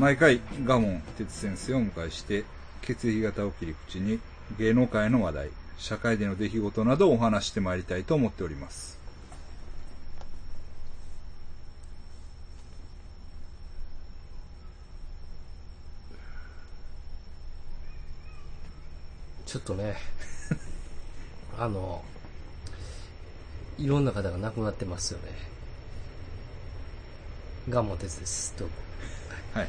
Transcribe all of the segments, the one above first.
毎回ガモン哲先生をお迎えして血液型を切り口に芸能界の話題社会での出来事などをお話してまいりたいと思っておりますちょっとね、あの、いろんな方が亡くなってますよね。ガモテツです。どうも。はい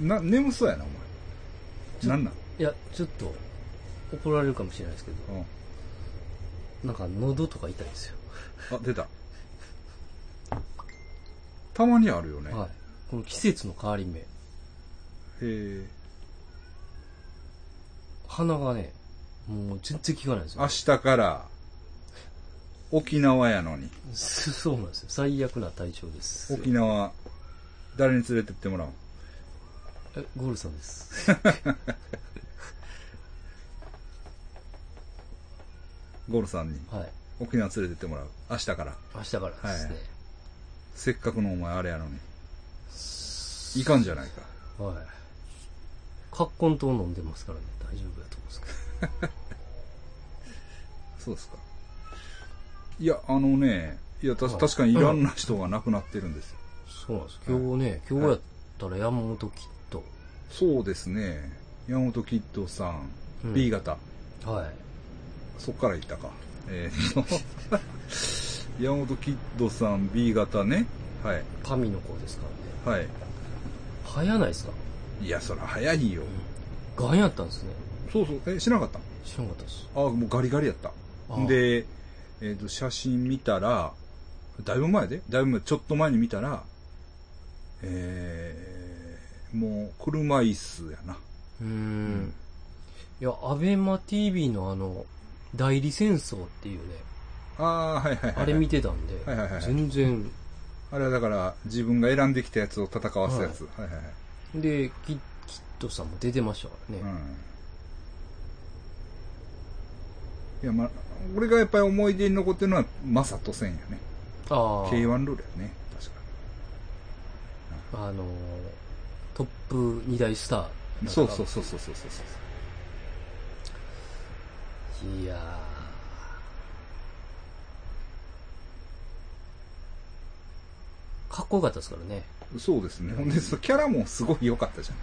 な眠そうやなお前なんなん？いや、ちょっと、怒られるかもしれないですけど、うんなんか喉とか痛いんですよ。あ出たたまにあるよね、はい。この季節の変わり目。へえ鼻がね、もう全然効かないんですよ。明日から沖縄やのにそそうなんですよ。最悪な体調です。沖縄誰に連れてってもらおうえ、ゴールさんです。ゴールさんに？はい。沖縄連れてってもらう？明日から。明日からですね。せっかくのお前あれやのに。いかんじゃないか。はい。カッコン糖飲んでますからね、大丈夫だと思うんですけど。そうですか。いやあのねいやたはい。確かにいろんな人が亡くなってるんですよ、そうなんです。今日ね、今日やったら山本キッド。そうですね山本キッドさん、うん B 型はい。そっから行ったか。えーっと、山本キッドさん B 型ね。はい。神の子ですからね。はい。早ないですか？いや、そら早いよ。ガンやったんですね。そうそう。え、知らなかった？知らなかったです。あ、もうガリガリやったあ。で、えーっと、写真見たら、だいぶ前で？だいぶ前、ちょっと前に見たら、えー、もう車椅子やな。うーん。いや、アベマ TV のあの、代理戦争っていうね、ああ、はいはいはい。あれ見てたんで、はいはいはい全然、あれはだから、自分が選んできたやつを戦わすやつ。はいはいはい。で、キッキッドさんも出てましたからね。うん。いや、まあ、俺がやっぱり思い出に残ってるのは、マサト戦やね。ああ、K1 ルールやね。あのー、トップ2大スター。に。そうそうそうそうそうそうそう。いやーかっこよかったですからね。そうですね。ほんで、キャラもすごい良かったじゃ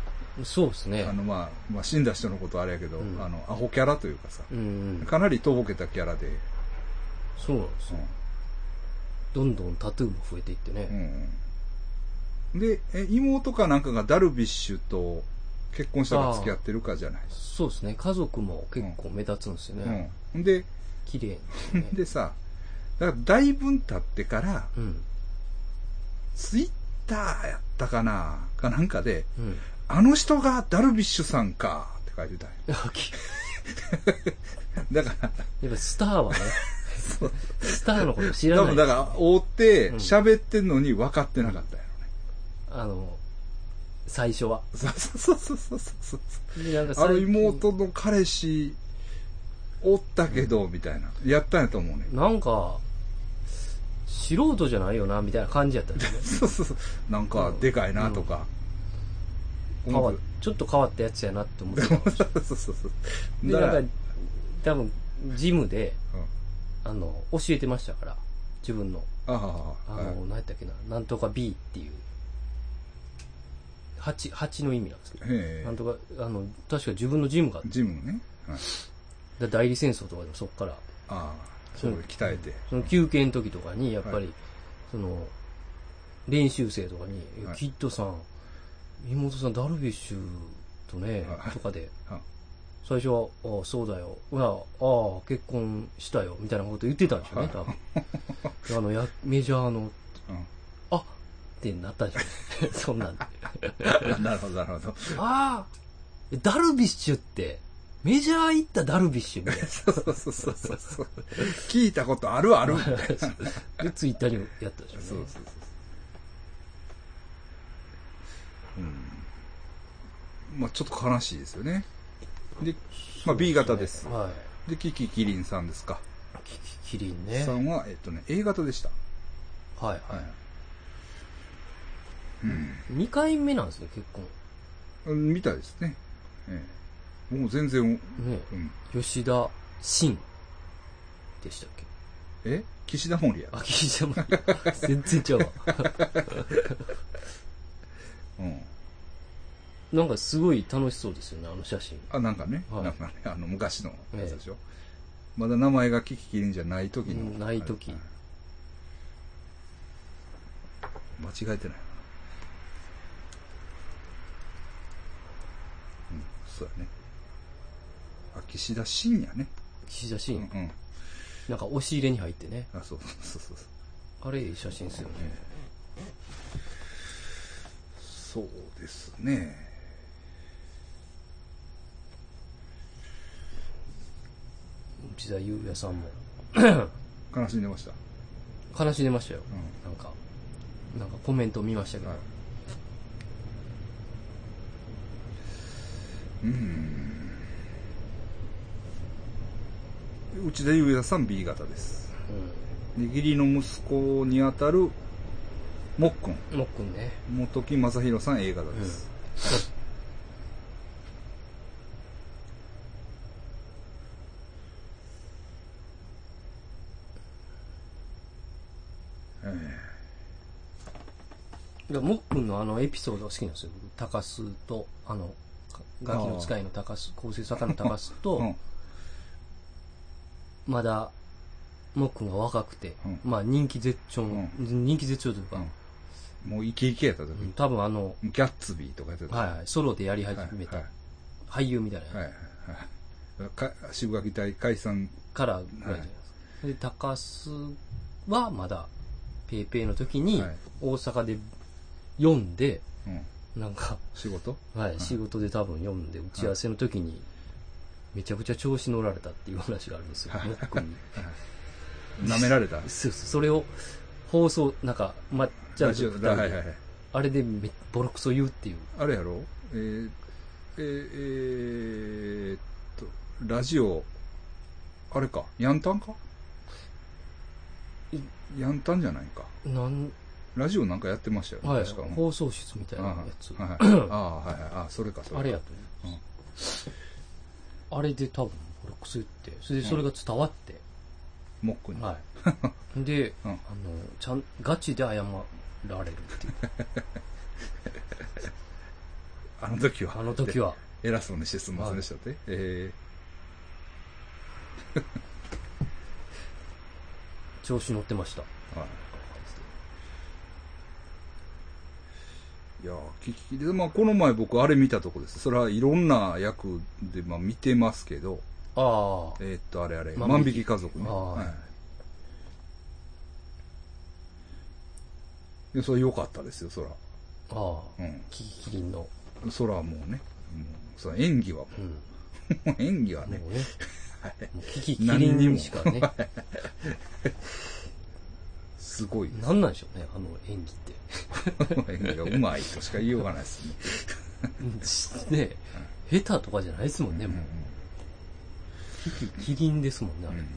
そうですねん。あ。の、まあ、まあ、死んだ人のことあれやけど、うんあの、アホキャラというかさ、うんうん。かなりとぼけたキャラで、そうなんですよ。どんどんタトゥーも増えていってうん。ね。うん。で、え、妹かなんかがダルビッシュと結婚したか付き合ってるかじゃない。そうですね。家族も結構目立つんですようんね。。ほんで、綺麗ほに、ね。ん でさ、だからだいぶ経ってから、うん。ツイッターやったかなかなんかで、うん。あの人がダルビッシュさんかって書いてたんやき だから、やっぱスターはね、スターのこと知らない。多分だから、追ってうん喋ってんのに分かってなかったやろね。あの、最初は。そうそうそうそうそうそう。でなんかあの最近妹の彼氏、おったけど、みたいな。やったんやと思うね。なんか、素人じゃないよな、みたいな感じやったんでね。そうそうそう。なんか、でかいなとか。変わっちょっと変わったやつやなって思ってた。そうそうそうそう。で、だからなんか、多分、ジムで、うんあの、教えてましたから、自分の、ああ、あは何やったっけな、なんとか B っていう、蜂、蜂の意味なんですけど、なんとか、あの、確か自分のジムがあって、ジムのね。はいで代理戦争とかでもそっから、ああ、それ鍛えて。その休憩の時とかに、やっぱり、はいその、練習生とかに、はいキッドさん、妹さんダルビッシュとねはい、とかで、は最初は、ああ、そうだよ。いや、ああ、結婚したよ。みたいなこと言ってたんでしょうね、多分。あの、や、メジャーの、ってなったんでしょ。そんなんで。なるほど、なるほど。ああダルビッシュって、メジャー行ったダルビッシュみたいな。そうそうそうそうそう。聞いたことあるあるで、ツイッターにもやったでしょうね。そうそう。うん。まあちょっと悲しいですよね。で、まあ B 型です。はで、キキキリンさんですか。キキキリンね。さんは、えっとね、A 型でした。はいは。はいうん。い。2回目なんですね、結婚。うんみたいですね。ええ。もう全然、ね。うん。吉田真でしたっけ？え？岸田森や。あ、岸田も。全然ちゃうわ。うん。なんかすごい楽しそうですよね、あの写真。あ、なんかね、はいなんかね、あの、昔のやつでしょ。まだ名前がキキキリンじゃない時の。うんない時はい間違えてないな。うん、そうやね。あ、岸田信也ね。岸田真。うん、うん。なんか押し入れに入ってね。あ、そうそうそうそう。あれいい写真ですよね。そうですね。内田裕也さんも。悲しんでました。悲しんでましたよ。うなんか、なんかコメント見ましたけど。はい。うん。内田裕也さん B 型です。で義理の息子にあたるもっくん。うん。もっくんね。元木正宏さん A 型です。えいや、もっくんのあのエピソードが好きなんですよ。僕高須と、あの、ガキの使いの高須、構成作家の高須えと、うん。まだ、もっくんが若くて、うん。まあ人気絶頂の、人気絶頂というか、もうイケイケやった時、うん多分あの、ギャッツビーとかやってた。はいはい、ソロでやり始めた、はい俳優みたいな、はいはいはい。か渋垣隊解散。からぐらいじゃないですか。で、高須はまだ、ペーペーの時にはい、大阪で読んで、うんなんか、仕事？はい、仕事で多分読んで、打ち合わせの時に、めちゃくちゃ調子乗られたっていう話があるんですよ、はい。もっくんに。舐められた？そうそう、それを放送、なんか、まっちゃんとはいはいはい。あれでめボロクソ言うっていう。あれやろ？えー、えー、えーっとラジオあれか？ヤンタンか？いヤンタンじゃないか。なん、ラジオなんかやってましたよね、はい、確か。放送室みたいなやつ。あはいはい、あはいはい。あそれかそれか。あれやと思います。あれで多分、ボロクソ言って、それでそれが伝わって、モックに、はい。で、うん。あの、ちゃん、ガチで謝られるっていう。あの時は。あの時は。偉そうにしてすみませんでしたって、え調子乗ってました。ーはいいやー聞きで、まあ、この前僕あれ見たとこです。それはいろんな役で、まあ、見てますけど、ああ。えーっと、あれあれ、万引き家族ね。はい。で、それ良かったですよ、そら。ああ。うん。キキキリンの。そらもうね、もうそら演技はもうん。う、演技はね、もうね。もうキキキリンにしかね。すごいです。なんなんでしょうね、あの演技って。演技がうまいとしか言いようがないですね。ね下手とかじゃないですもんね、もう。キリンですもんね、あれ。うん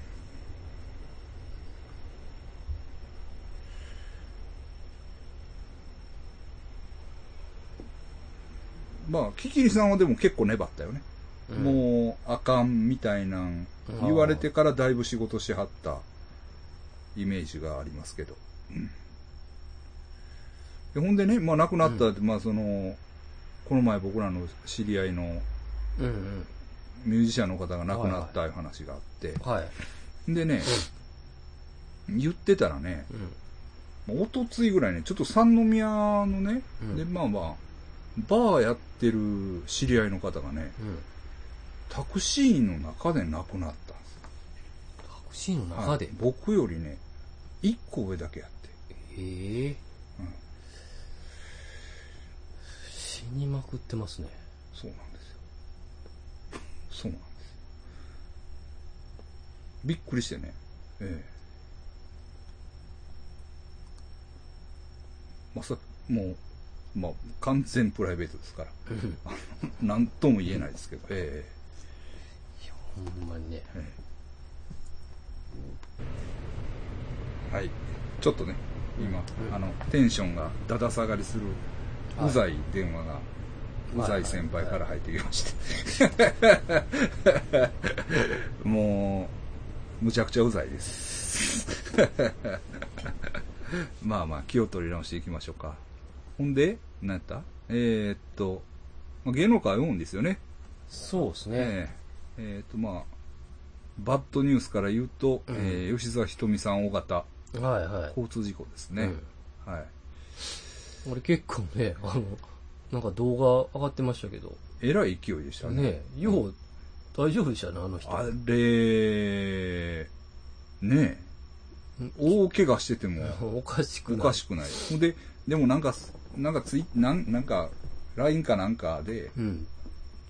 まあ、キキリさんはでも結構粘ったよね。うんもう、あかんみたいなん言われてからだいぶ仕事しはったイメージがありますけど。うんでほんでね、まあ亡くなったって、まあその、この前僕らの知り合いのうんうん。ミュージシャンの方が亡くなったいう話があって、はい。でね、言ってたらね、うん。おとついぐらいね、ちょっと三宮のね、うんで、まあまあ、バーやってる知り合いの方がね、うん。タクシーの中で亡くなったんです。タクシーの中で？はい。僕よりね、一個上だけやって。ええうん死にまくってますね。そうなんですよ。そうなんです。びっくりしてね。ええ。まさか、もう、まあ、完全プライベートですから。う んなんとも言えないですけど。えいや、ほんまにね。ええはい。ちょっとね、今、うんあの、テンションがだだ下がりする、はいうざい電話が、はいうざい先輩から入ってきまして。もう、むちゃくちゃうざいです。まあまあ、気を取り直していきましょうか。ほんで、何やった？えー、っと、まあ芸能界多いんですよね。そうですね。えええーとまあ、バッドニュースから言うと、うんえー吉沢ひとみさん、尾形、はいはい。交通事故ですね。はい。俺結構ね、あの、なんか動画上がってましたけど、えらい勢いでしたね。ねよう、大丈夫でしたね、あの人。あれ、ねうん大怪我してても おかしくおない。かしくない。ほんで、でもなんか、なんかツイなんなんか、LINE かなんかで、うん。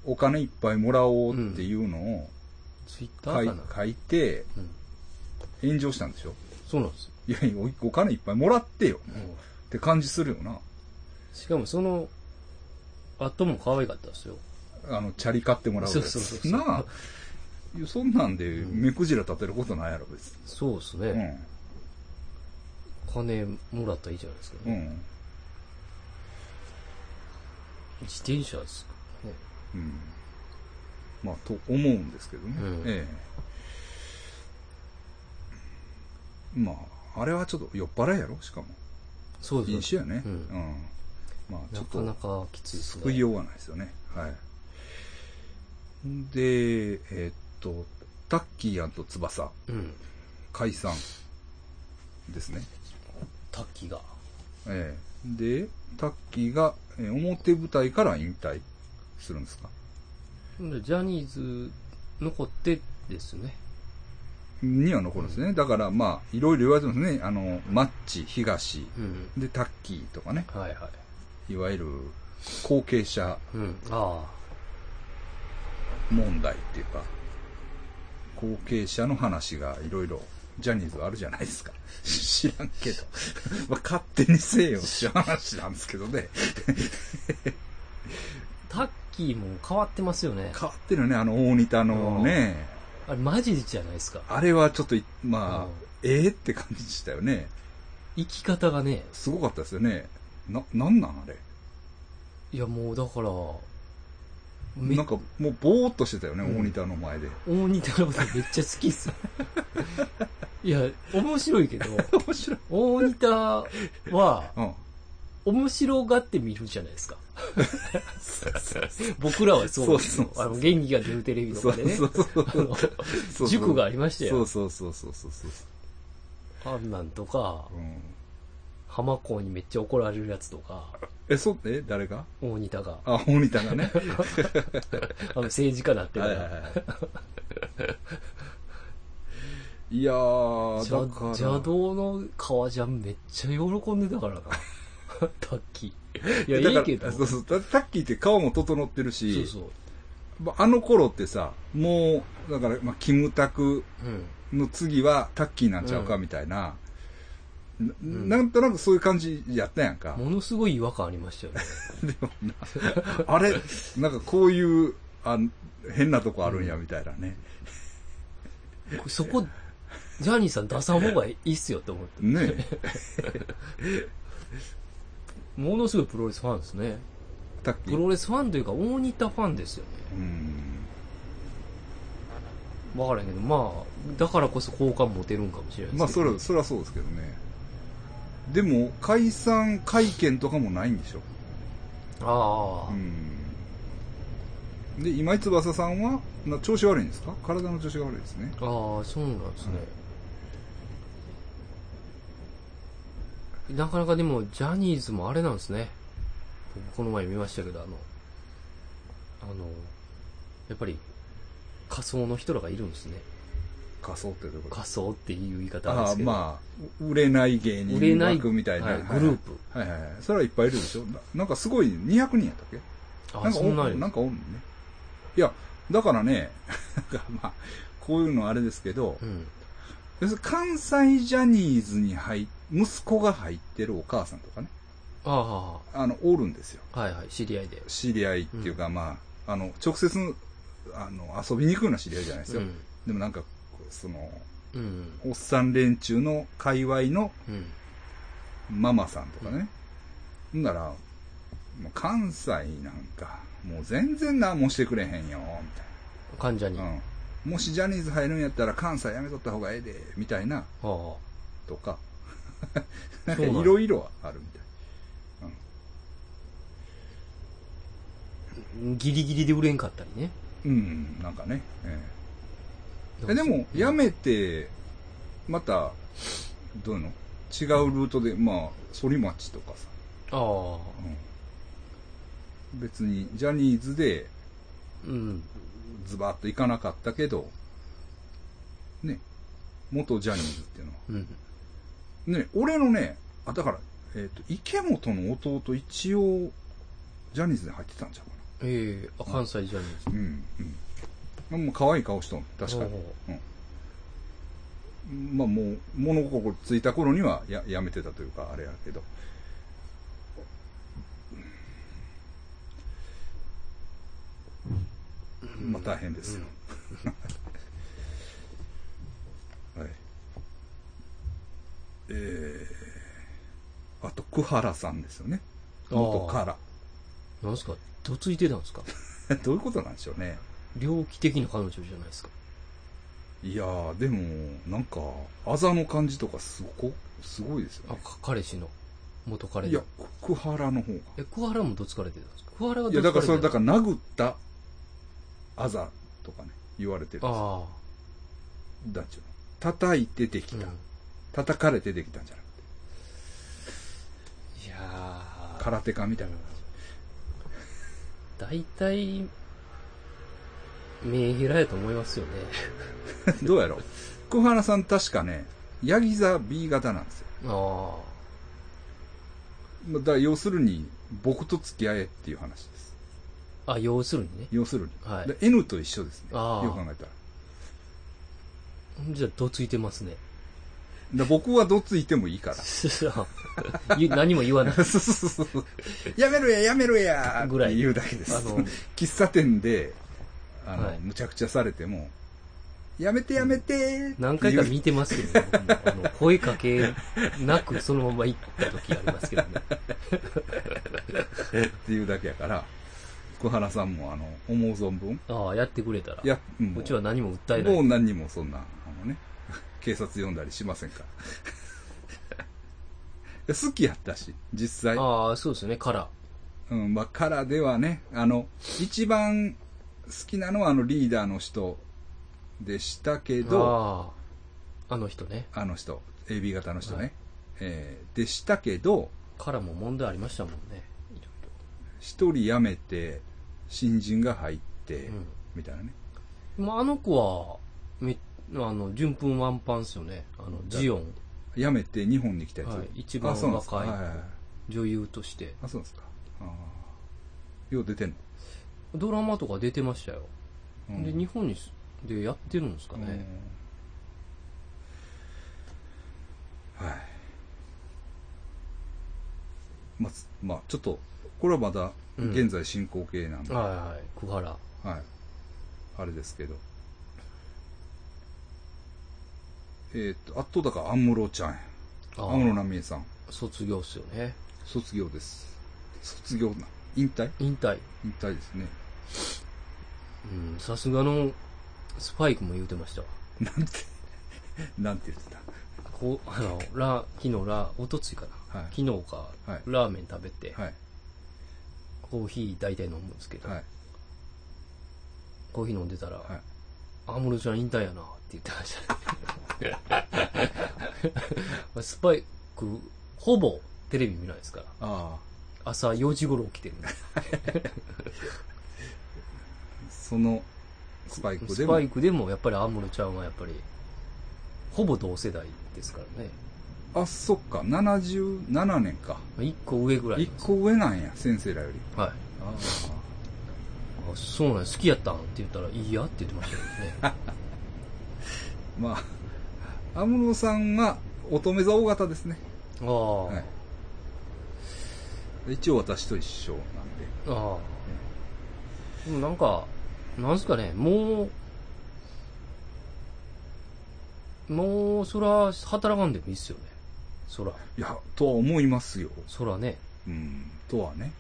お金いっぱいもらおうっていうのをツイッターかな。書いて、うん。炎上したんでしょそうなんですよ。いやいや、おお金いっぱいもらってよ。うんって感じするよな。しかもその、後も可愛かったですよ。あの、チャリ買ってもらうやつそうそうそうそうなあ。そんなんで、うん目くじら立てることないやろ、別そうですに。ね。金もらったらいいじゃないですかうん。うね。ん。自転車ですかね。うん。まあ、と思うんですけどね。うんええ。まあ、あれはちょっと酔っ払いやろ、しかも。そうです飲酒やね。ううんん。まあ、ちょなっと、かなかきついですね。救いようがないですよね。はい。で、えーっと、タッキー翼、うん。解散ですね。タッキーが。ええで、タッキーが、えー表舞台から引退するんですか？でジャニーズ残ってですね。には残るんですね。だから、まあ、いろいろ言われてますね。あの、マッチ、東、うん。で、タッキーとかね。はいはい。いわゆる、後継者うん。あ問題っていうか、後継者の話がいろいろ、ジャニーズあるじゃないですか。知らんけど。まあ、勝手にせえよって話なんですけどね。あ。タッキーも変わってますよね。変わってるよね、あの大仁田のね。あれマジじゃないですか。あれはちょっとい、まあうん、ええって感じでしたよね。生き方がね、すごかったですよね。な、なんなんあれ。いやもうだから、めなんかもうぼーっとしてたよね、うん大仁田の前で。大仁田のことめっちゃ好きっす。いや、面白いけど、面白い。大仁田は、うん。面白がって見るじゃないですか。僕らはそうですあの、元気が出るテレビとかでね。そうそうあのそう。塾がありましたよ。そうそうそうそうそうそう。あんなんとか、うん。浜子にめっちゃ怒られるやつとか、え、そう、え、誰が？大仁田が、あ、大仁田がね。あの政治家なってるから、はいはいはい。いやー。邪道の革ジャンめっちゃ喜んでたからな。タッキー。いや、いいけど。そうそう。タタッキーって顔も整ってるし、そうそう。まああの頃ってさ、もう、だから、まあ、キムタクうん。の次はタッキーなんちゃうかうんみたいな、なうんなんとなくそういう感じやったやんか。ものすごい違和感ありましたよね。でもな、あれ、なんかこういう、あ変なとこあるんや、みたいなね。そこ、ジャニーさん出さん方がいいっすよって思って。ね ものすごいプロレスファンですね。タッキー。プロレスファンというか、大仁田ファンですよね。うん。わからんけど、まあ、だからこそ好感持てるんかもしれないですまあ、けどそれ、それはそうですけどね。でも、解散会見とかもないんでしょ。ああ、うん。で、今井翼さんは、な調子悪いんですか？体の調子が悪いですね。ああ、そうなんですね。なかなかでも、ジャニーズもあれなんですね。僕この前見ましたけど、あの、あの、やっぱり、仮想の人らがいるんですね。仮想ってどういうこと？仮想っていう言い方ですけど。まあ、売れない芸人売れない枠みたいな、はいグループ。はいはいはい。それはいっぱいいるでしょ？ななんかすごい、200人やったっけ？あなんかおそんなんなんかおんのね。いや、だからね、なんかまあ、こういうのあれですけど、うん。要するに関西ジャニーズに入っ息子が入ってるお母さんとかね、ああの、おるんですよ。あ、はいはい、知り合いで。知り合いっていうか、まあ、あの、直接あの、遊びに行くような知り合いじゃないですよ。うんでもなんか、その、うん。おっさん連中の界隈のうん。ママさんとかね。ほんなら、もう関西なんか、もう全然何もしてくれへんよ、みたい患者に。うん。もしジャニーズ入るんやったら関西やめとった方がええで、みたいな、あ。とか。なんかいろいろあるみたい。ギリギリで売れんかったりね。うん、なんかね。えええでも、やめて、また、どういうの？違うルートで、まあ、反町とかさ、ああ。うん、別にジャニーズでうん。ズバッと行かなかったけど、ね、元ジャニーズっていうのは。うん。ね、俺のね、あ、だから、えっ、と、池本の弟一応、ジャニーズで入ってたんちゃうかええあ関西ジャニーズ。な。うん、うん。もう可愛い顔しとん、確かに。ほうん。まあもう、物心ついた頃にはややめてたというか、あれやけど。まあ大変ですよ。はい。えー、あと、久原さんですよね。元から。なんすか？どついてたんですか？どういうことなんでしょうね。猟奇的な彼女じゃないですか。いやー、でも、なんか、あざの感じとかすご、すごいですよあ、ね。か彼氏の。元彼のいや、く久原の方が。え、桑原もどつかれてたんですか？桑原がいや、どつかれてただからそれ、だから殴ったあざとかね、言われてるんですよ。あだっちゅうの。叩いてできあ。うん。た。叩かれてできたんじゃなくて。いやー空手家みたいな。大体、メンヘラやと思いますよね。どうやろう。久原さん確かね、ヤギ座 B 型なんですよ。あまあだから要するに、僕と付き合えっていう話です。あ。あ、要するにね。要するに。はいで N と一緒ですね。あーよく考えたら。じゃあ、どついてますね。で僕はどついてもいいから。何も言わない。そうそうそうそう。やめろや、やめろやぐらい言うだけです。あの喫茶店で、あの、はいむちゃくちゃされても、やめてやめて何回か見てますけどね。声かけなくそのまま行った時ありますけどね。っていうだけやから、小原さんもあの、思う存分、ああ、やってくれたら。や、もうちは何も訴えない。もう何にもそんな、あのね、警察呼んだりしませんから。いや好きやったし、実際。ああ、そうですね、カラうん、まあ、カラーではね、あの、一番好きなのはあのリーダーの人でしたけー。ど、ああ。あの人ね。あの人、AB 型の人ね、はいえーでしたけど、カラも問題ありましたもんね。いろい一人辞めて、新人が入って、うんみたいなね。ろまあ、あの子は、め、あの、順風満帆ですよね。あの、ジオン、辞めて日本に来たやつ。はい一番若い女優として。あ、そうですか。あーよう出てんの、ドラマとか出てましたよ。うんで、日本にすでやってるんですかね。うんはい。まあ、つまあ、ちょっと、これはまだうん現在進行形なんで、はいはい。久原。はい。あれですけど。えっ、と、あとだから安室ちゃんや。あ安室奈美恵さん。卒業っすよね。卒業です。卒業な。引退？引退。引退ですね。うん、さすがのスパイクも言うてましたわ。なんて、なんて言ってた？こう、あの、ラ、昨日ラ、おとついかな。はい昨日か、はいラーメン食べて、はい。コーヒー大体飲むんですけど、はい。コーヒー飲んでたら、はい。安室ちゃん引退やなって言ってました。スパイク、ほぼテレビ見ないですから。ああ。朝4時頃起きてるんで。そのスパイクでもスパイクでもやっぱり安室ちゃんはやっぱり、ほぼ同世代ですからね。あそっか。77年か。まあ一個上ぐらい一個上なんや先生らより。はい。ああそうなんや。好きやったんって言ったら、いいやって言ってましたけどね。あ まあ安室さんは乙女座大型ですね。ああ、はい。一応私と一緒なんで。ああ。でもなんか、なんすかね、もう、もう、そら、働かんでもいいっすよね。そら、いや、とは思いますよ。そらね。うん、とはね。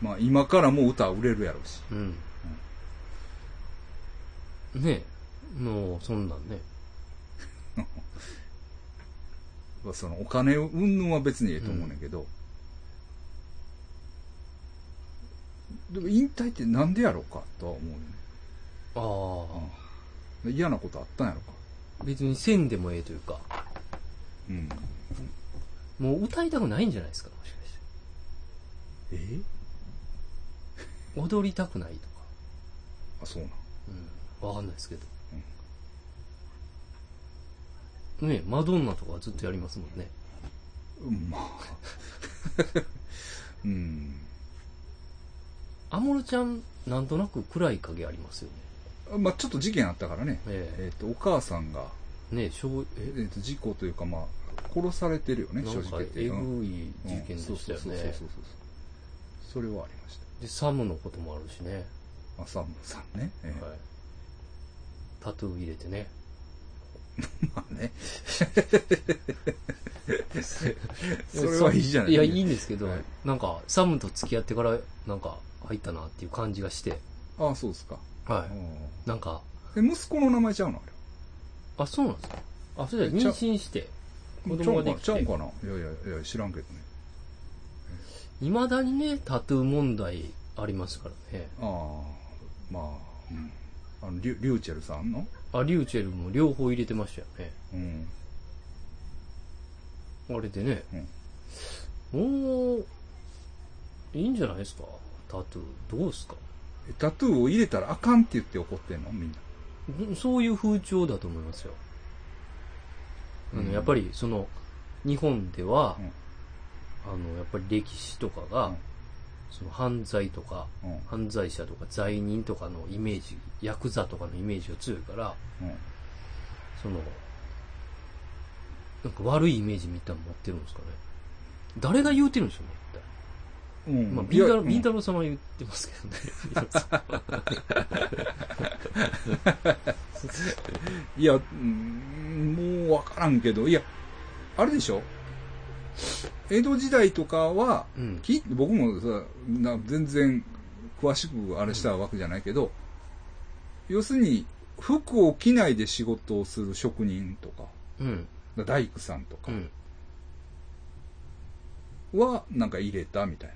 まあ、今からもう歌売れるやろうし。うん。ねえ、もう、そんなんね。そのお金云々は別にええと思うねんけど、でも引退ってなんでやろうかとは思うよね。あうん嫌なことあったんやろか。あ、別にせんでもええというか、うん。もう歌いたくないんじゃないですか、もしかして。え？踊りたくないとか。あ、そうなん。うん。わかんないですけど。ねえ、マドンナとかはずっとやりますもんね。うん、まあ。うん。安室ちゃん、なんとなく暗い影ありますよね。まあちょっと事件あったからね。ええっ、と、お母さんが、えねえ、しょうえ？えっ、と、事故というか、まあ、殺されてるよね、正なんか直言って。えうんぐい事件でしたようんそうそうそうそうね。そう。それはありましで、サムのこともあるしね。た。あ、サムさんね。ええはい。タトゥー入れてね。まあね。それはいいじゃないいや、いいんですけど、はいなんか、サムと付き合ってから、なんか、入ったなっていう感じがして、ああ、そうですか。はい。うんなんか、え、息子の名前ちゃうのあれ。あ、そうなんですか？あ、それで妊娠して、子供ができてちゃうか、な？ちゃうかないやいやいや、知らんけどね。未だにね、タトゥー問題ありますからね。ああ、まあ、うん。あの、リュリューチェルさんの？あ、リューチェルも両方入れてましたよね。うん。あれでね、もう、いいんじゃないですか？タトゥー。どうですか？えタトゥーを入れたらあかんって言って怒ってんの？みんな。うんそういう風潮だと思いますよ。あの、うんやっぱり、その、日本では、うんあの、やっぱり歴史とかが、うんその犯罪とか、うん。犯罪者とか罪人とかのイメージ、ヤクザとかのイメージが強いから、うん。その、なんか悪いイメージみたいなの持ってるんですかね。誰が言うてるんでしょうね。うん。まあ、ビンタロ、ビンタロウさんは言ってますけどね。いや、うんもうわからんけど、いや、あれでしょ？江戸時代とかは、うん。き僕もさな全然詳しくあれしたわけじゃないけど、要するに服を着ないで仕事をする職人とかうん。大工さんとかうん。はなんか入れたみたいな、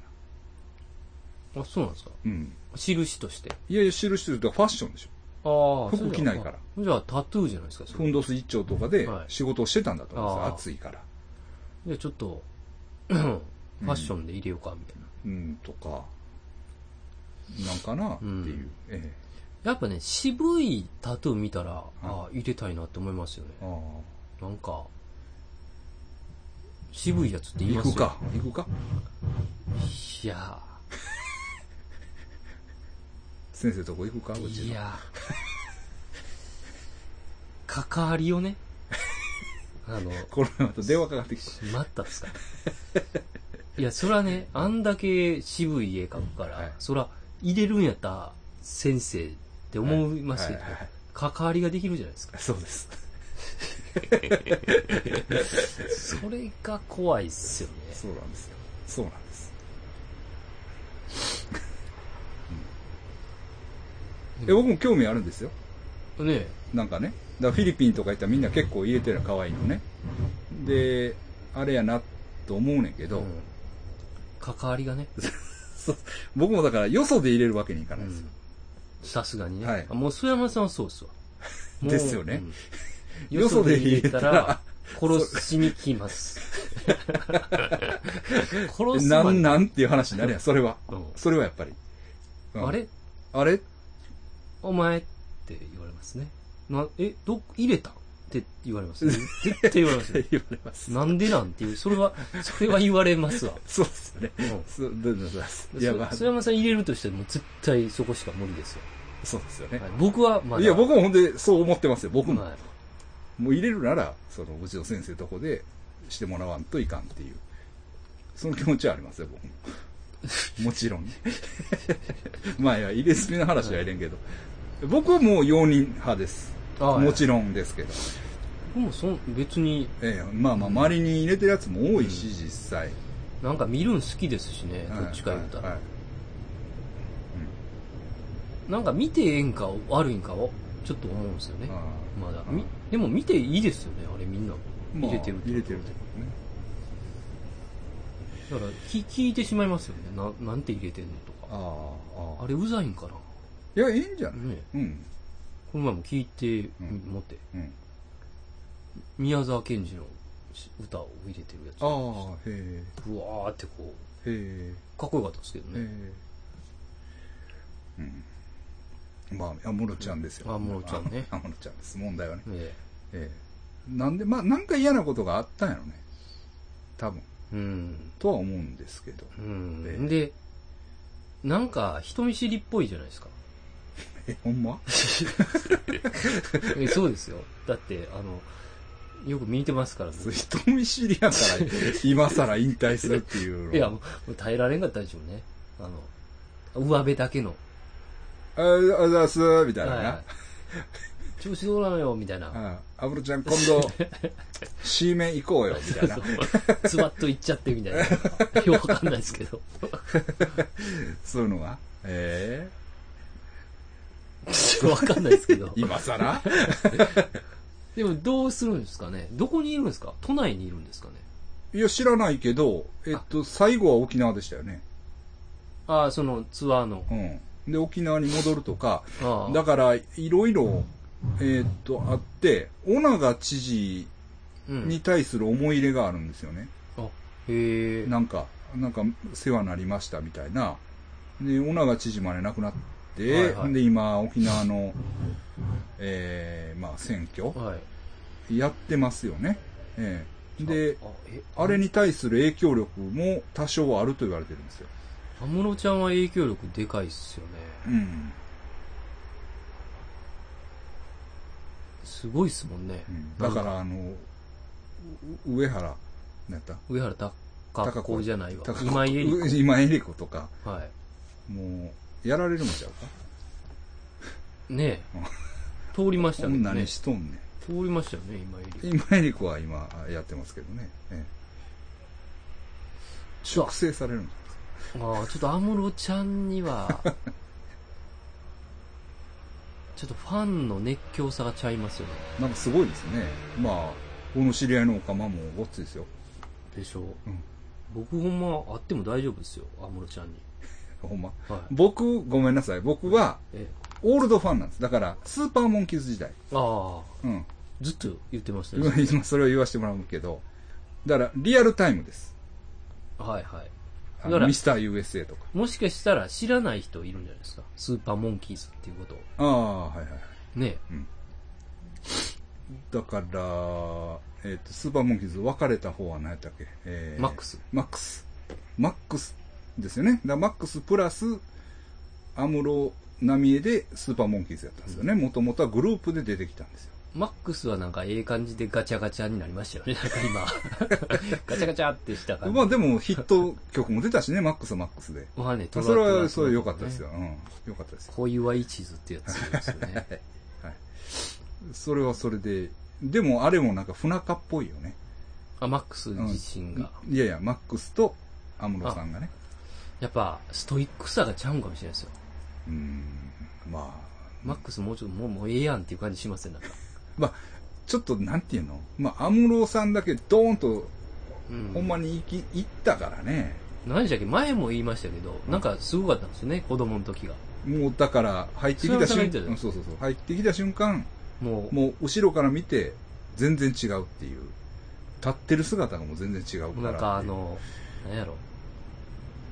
あ、そうなんですか？うん、印として。いやいや知る人とファッションでしょ。ああ、服着ないから。じゃあタトゥーじゃないですか、それ。ふんどす一丁とかではい。仕事をしてたんだと思うんですよ、暑いから。じゃあちょっと、ファッションで入れようか、みたいな。うんとかなんかなっていう、うん。えやっぱね、渋いタトゥー見たら、ああ、入れたいなって思いますよね。なんか、渋いやつってあ言いますよ。行くか。行くか。いや先生とこ行くか？うー、ちの。いや。ー、関わりをね、あの、これまた電話かかってきてしまったっすか。いや、そらね、あんだけ渋い絵描くから、はい。そら、入れるんやったら、先生って思いますけど、はい。はい。はい。関わりができるじゃないですか。そうです。それが怖いっすよね。そうなんですよ。そうなんです。うんえ僕も興味あるんですよ。ねなんかね。だからフィリピンとか行ったらみんな結構入れてるの可愛いのね。で、あれやなと思うねんけど、うん関わりがね、僕もだからよそで入れるわけにいかないですよ。さすがにね。はいあもう須山さんはそうですわ。ですよねうん よそで入れたら、殺しに来ます。殺すなんなんっていう話になるやん、それは。うんそれはやっぱり。うんあれ？あれ？お前って言われますね。な、え、ど、入れたって言われます、ね。絶対言われますよ。言われます。なんでなんていう、それは、それは言われますわ。そうですよね。うんそうどうぞどうぞいいや、まあ、須山さん入れるとしても絶対そこしか無理ですよ。そうですよね。はい僕はまだ。いや、僕もほんでそう思ってますよ、僕も。はいもう入れるなら、その、うちの先生とこでしてもらわんといかんっていう、その気持ちはありますよ、僕も。もちろんね。まあいや、入れ墨の話はやれんけど。僕はもう容認派です。あもちろんですけど。僕もそん別にええまあまあ、周りに入れてるやつも多いし、実際。なんか見るん好きですしね、どっちか言うたら。はいはいなんか見てええんか悪いんかをちょっと思うんですよね。あまだ。でも見ていいですよね、あれみんな。まあ入れてる入れてるってこだから聞聞いてしまいますよね。ななんて入れてんのとか。ああ、ああれうざいんかな。いや、いいんじゃない？ねうん。この前も聞いてうん持って、うん。宮沢賢治の歌を入れてるやつ。ああ、へえ。ぶわーってこう、へえ。かっこよかったですけどへね。え。うん。まあ、安室ちゃんですよ。安室ちゃんね安室ちゃんです。問題はね。えええ。なんで、まあ、なんか嫌なことがあったんやろね。多分。えうん。とは思うんですけど。うん。ええで、なんか人見知りっぽいじゃないですか。え、ほんま？えそうですよ。だって、あの、よく見てますから、僕人見知りやから、今更引退するっていうの。いや、もう耐えられんかったでしょうね。あの、上辺だけの。あ、あざっす、みたいなな。はい調子どうなのよ、みたいな。ああぶるちゃん、今度、C 面行こうよ、みたいな。ズバッといっちゃって、みたいな。よくわかんないですけど。そういうのが。えわかんないですけどえ。今更？でも、どうするんですかね？どこにいるんですか？都内にいるんですかね？いや、知らないけど、えっと、最後は沖縄でしたよね。ああ、そのツアーの。うん。で、沖縄に戻るとか。だから、いろいろ、えっと、あって、尾長知事うん、に対する思い入れがあるんですよね。あ、へえ。なんか、なんか、世話になりましたみたいな。で、尾長知事まで亡くなって、はいはいで、今、沖縄の、えー、まあ、選挙はい。やってますよね。ええで、あ、れに対する影響力も多少はあると言われてるんですよ。安室ちゃんは影響力でかいっすよね。うん。すごいっすもんね。だから、あの、う上原、何やった？上原貴子じゃないわ。高子今井絵理う今井絵理子とか、子。はい。もう、やられるんちゃうか？ねえ。通りましたね。こんなにしとんね通りましたよね、今井絵理ん。今井理子は今やってますけどね。ええ粛清されるんじ子。ああ、ちょっと安室ちゃんには、ちょっとファンの熱狂さがちゃいますよね。ゃなんかすごいですね。まあ、この知り合いのおかまもごっついですよ。でしょう。うん僕ほんま会っても大丈夫ですよ、安室ちゃんに。ほんま。はい。僕、ごめんなさい。僕は、えオールドファンなんです。だから、スーパーモンキーズ時代。ああ、うん。ずっと言ってましたね。それを言わせてもらうけど、だから、リアルタイムです。はいはい。あだからのミスター USA とか。もしかしたら知らない人いるんじゃないですか？スーパーモンキーズっていうことを。ああ、はいはいはい。ねだから、えっ、と、スーパーモンキーズ別れた方は何やったっけ、えマックス。マックス。マックスですよね。だからマックスプラス、アムロナミエでスーパーモンキーズやったんですよね。もともとはグループで出てきたんですよ。マックスはなんかええ感じでガチャガチャになりましたよね。なんか今。ガチャガチャってした感じ。まあでもヒット曲も出たしね、マックスはマックスで。まあね、それは、それは良かったですよ。。うん。良かったですよ。小岩井地図ってやつですよね。はい。それはそれで、でもあれもなんか不仲っぽいよね。あ、マックス自身が。いやいや、マックスとアムロさんがね。やっぱ、ストイックさがちゃうんかもしれないですよ。うーん、まあ、マックスもうちょっともうもうええやんっていう感じしません、なんか。まあ、ちょっとなんていうの？まあ、アムロさんだけドーンと、うん。ほんまに行き、行ったからね。何でしたっけ？前も言いましたけど、なんかすごかったんですよね、子供の時が。もうだから、入ってきた瞬間、そうそうそう、入ってきた瞬間、もう、もう後ろから見て、全然違うっていう。立ってる姿がもう全然違うから。なんかあ、の、なんやろ。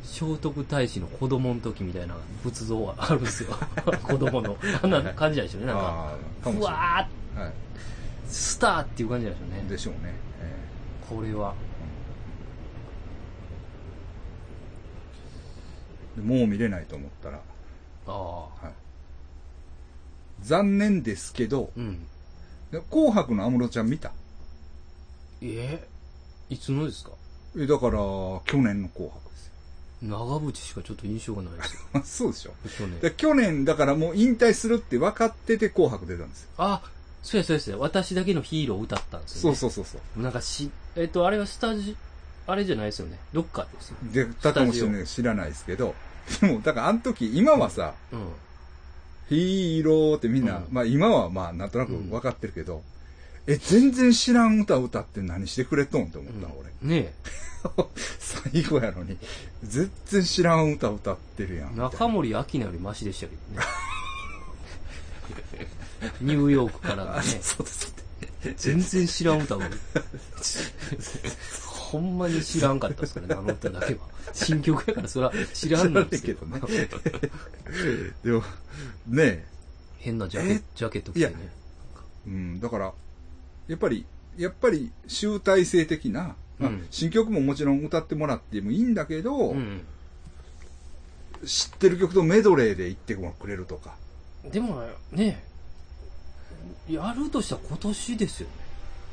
聖徳太子の子供の時みたいな仏像があるんですよ。子供の。あんな感じなんでしょうね。なんか、ふ。わーはスターっていう感じなんでしょうい。ね。でしょうね。えこれは。もう見れないと思ったら、ああ。はい。残念ですけど、うん。で紅白の安室ちゃん見た？え？いつのですか？え、だから、去年の紅白ですよ。長渕しかちょっと印象がないですよ。そうでしょ。去年。で去年、だからもう引退するって分かってて紅白出たんですよ。あ、そうやそうやそうや。私だけのヒーローを歌ったんですよ、そうね。そうそうそう。なんかし、えっ、と、あれはスタジ、あれじゃないですよね。どっかですよ。で、たかもしれない知らないですけど、でも、だからあの時、今はさ、うん。ヒーローってみんな、うんまあ今はまあなんとなく分かってるけど、え、全然知らん歌歌って何してくれとんって思った、俺。ね 最後やのに、全然知らん歌歌ってるやん。え。みたいな中森明菜よりマシでしたけどね。ニューヨークからね。そうです全然知らん歌を。ほんまに知らんかったですからね、あの歌だけは。新曲やからそれは知らんのですけど知らんけでも、ね変なジャケえ？ジャケット着てね。え、うん、だから、やっぱり、やっぱり集大成的な、まあうん新曲ももちろん歌ってもらってもいいんだけど、うん。知ってる曲とメドレーで言ってくれるとか。でもね、やるとしたら今年ですよ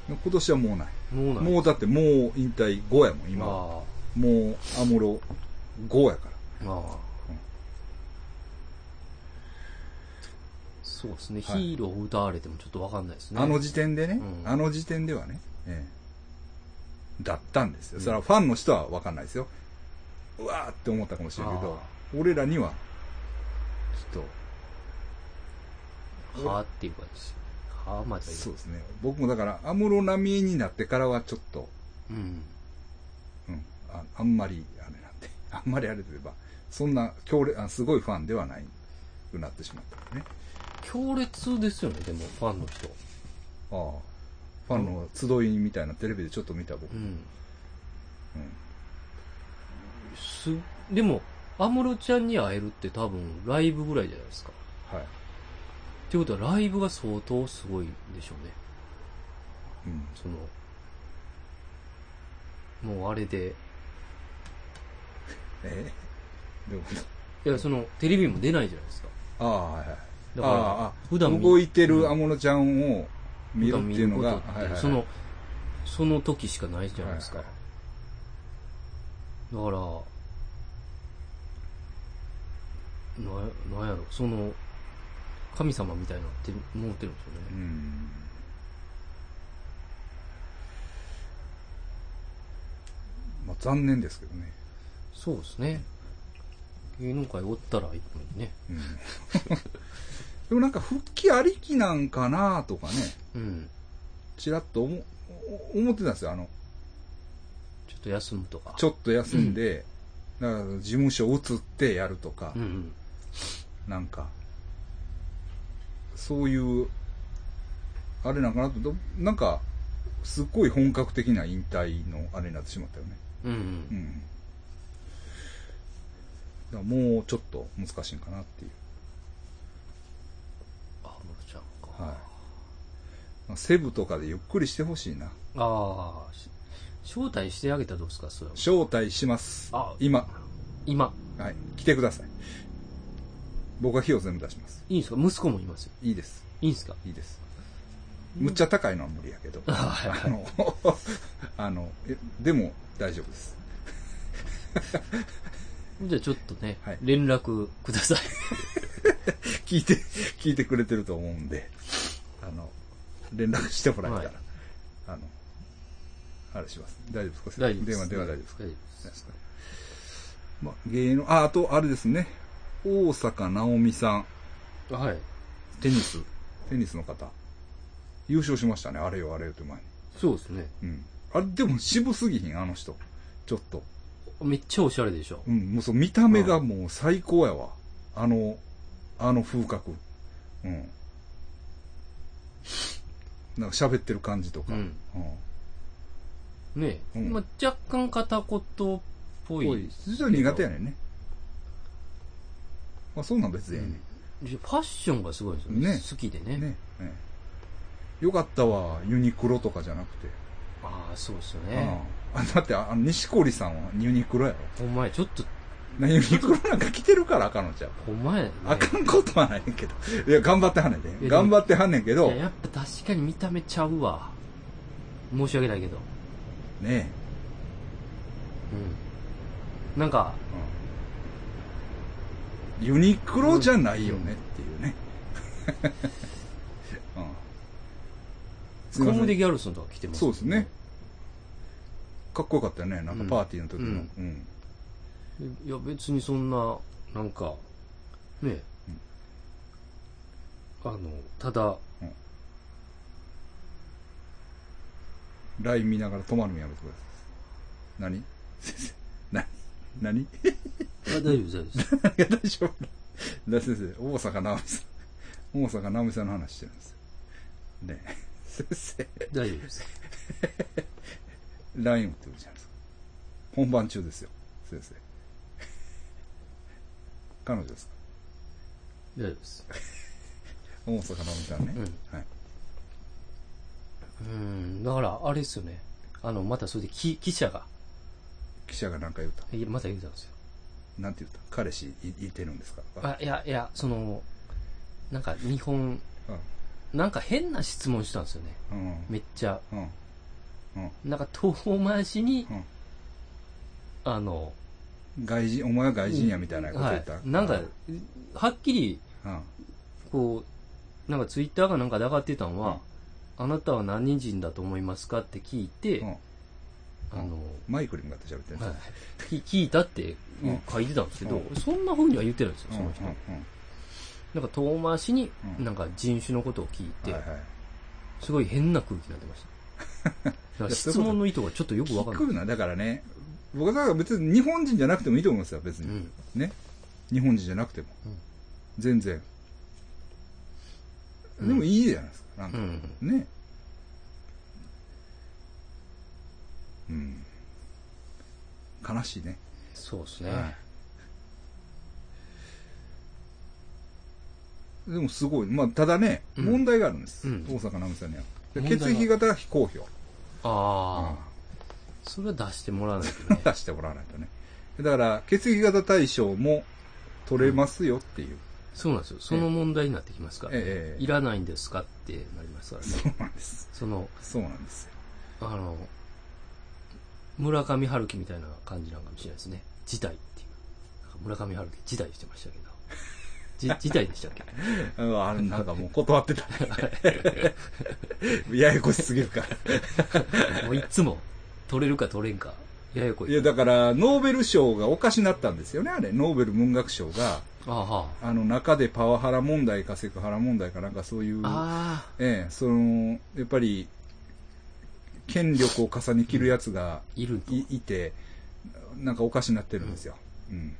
ね。今年はもうない。もうない。もうだってもう引退5やもん、今は。あもう、アムロ5やから。あ。そうですね、はいヒーローを歌われてもちょっとわかんないですね。あの時点でね、うんあの時点ではね、ええだったんですよ。うんそれはファンの人は分かんないですよ。うわーって思ったかもしれんけど、俺らには、ちょっはあっていう感じですあまでと、はそうですね。僕もだから、安室奈美恵になってからはちょっと、うん。うん、ああんまり、あれなんで、あんまりあれといえば、そんな強烈あ、すごいファンではないくなってしまったね。強烈ですよね、でも、ファンの人。ああ。ファンの集いみたいなテレビでちょっと見た僕。ううんん。す、でも、安室ちゃんに会えるって多分、ライブぐらいじゃないですか。はい。ってことは、ライブが相当すごいんでしょうね。うん。その、もうあれで、え？えでも、いや、その、テレビも出ないじゃないですか。ああ、はいはい。だからああ普段見動いてるうん安室ちゃんを見るっていうのが、その、その時しかないじゃないですか。はいだから、な、なんやろ、その、神様みたいになってる、思ってるんですようね。ん。まあ残念ですけどね。そうですね。芸能界おったらいいのにね。うん。でもなんか復帰ありきなんかなとかね、うん。ちらっと思お思ってたんですよ。あの、ちょっと休むとか。ちょっと休んで、だから事務所移ってやるとか、うんうん。なんか、そういう、あれなんかなと、どなんか、すっごい本格的な引退のあれになってしまったよね。うんう。うんん。だからもうちょっと難しいんかなっていう。あ、ムロちゃんか。はい。まあ、セブとかでゆっくりしてほしいな。ああ、し招待してあげたらどうですか、それは。招待しますあ。今。今、はい。来てください。僕は火を全部出します。いいんですか？息子もいますよ。いいです。いいんですか？いいです。むっちゃ高いのは無理やけど。はいはいあの、あの、えでも大丈夫です。じゃあちょっとね、はい連絡ください。聞いて、聞いてくれてると思うんで、あの、連絡してもらえたら、はいあの、あれします。大丈夫ですか？大丈夫です。電話、電話大丈夫ですか？大丈夫です。まあ、芸能、あ、あと、あれですね。大坂なおみさん、はい。テニス、テニスの方。優勝しましたね。あれよ、あれよって前に。そうですね。うん。あれ、でも渋すぎひん、あの人。ちょっと。めっちゃおしゃれでしょ。うん、もうそう、見た目がもう最高やわ。あの、あの風格。うん。なんか喋ってる感じとか。うんうん。ねえ、うんまあ、若干片言っぽい。ぽい。実は苦手やねんね。まあ、そんなん別でええねファッションがすごいんですよね。ね好きでね。ん。ね。ねよかったわ、ユニクロとかじゃなくて。ああ、そうですよね。ああだって、あの、西堀さんはユニクロやろ。ほんまや、ちょっと、なユニクロなんか着てるからあかんのちゃんまやね。あかんことはないねんけど。いや、頑張ってはんねんで。や頑張ってはんねんけどいや、、やっぱ確かに見た目ちゃうわ。申し訳ないけど。ねうん。なんか、ユニクロじゃないよねっていうね。うんコムデ・ギャルソンとか来てますそうですね。かっこよかったよね。なんかパーティーの時の。うんうんいや、別にそんな、なんか、ね、あの、ただ、LINE 見ながら止まるのやめてください。何？先生。何？あ大丈夫です、大丈夫です。や、大丈夫だ。先生、大阪直美さん。大阪直美さんの話してるんですよ。ねえ先生、大丈夫です。LINE 打ってるじゃないですか。本番中ですよ。先生。彼女ですか？大丈夫です。大阪直美さんね。はい。うん、だから、あれですよね。あの、またそれで記記者が、記者が何か言うた？いやまた言うたんですよ。なんて言った？彼氏いいてるんですか？あ、いや、いや、その、なんか日本、なんか変な質問したんですよね。うん。うん。めっちゃ。うん。うん。なんか遠回しに、うんあの、外人、お前は外人やみたいなことはい言った？。なんか、はっきり、うん。こう、なんかツイッターがなんかで上がってたのは、あなたは何人だと思いますかって聞いて、うん。あの、マイクに向かって喋ってるんですはよ聞いたってうん書いてたんですけど、うそんな風には言ってないんですよ、うんその人。うんなんか遠回しにう、んなんか人種のことを聞いて。すごい変な空気になってました。だから質問の意図がちょっとよくわかんない。聞くな、だからね、僕は別に日本人じゃなくてもいいと思いますよ、別に。うん。ね。日本人じゃなくても。うん全然。うんでもいいじゃないですか。なんか、うん。ね。うん。悲しいね。そうですね。はいでもすごい。まあ、ただね、うん問題があるんです。うん大阪直美さんには。血液型は非公表。ああ、うんそれは出してもらわないとね。出してもらわないとね。だから、血液型対象も取れますよっていう。そうなんですよ。その問題になってきますから、ねええいらないんですかってなりますからね。そうなんです。その、そうなんですよ。あの、村上春樹みたいな感じなのかもしれないですね。辞退っていう。村上春樹辞退してましたけど。じ辞退でしたっけ？うんあれ、なんかもう断ってたね。ややこしすぎるから。もういつも取れるか取れんか。ややこい。いや、だから、ノーベル賞がおかしなったんですよね、あれ。ノーベル文学賞が、ああはあの、中でパワハラ問題かセクハラ問題かなんかそういう、あ。あええ、その、やっぱり、権力を重ね切るやつがあ、いると。いいて、なんかおかしになってるんですよ。うん。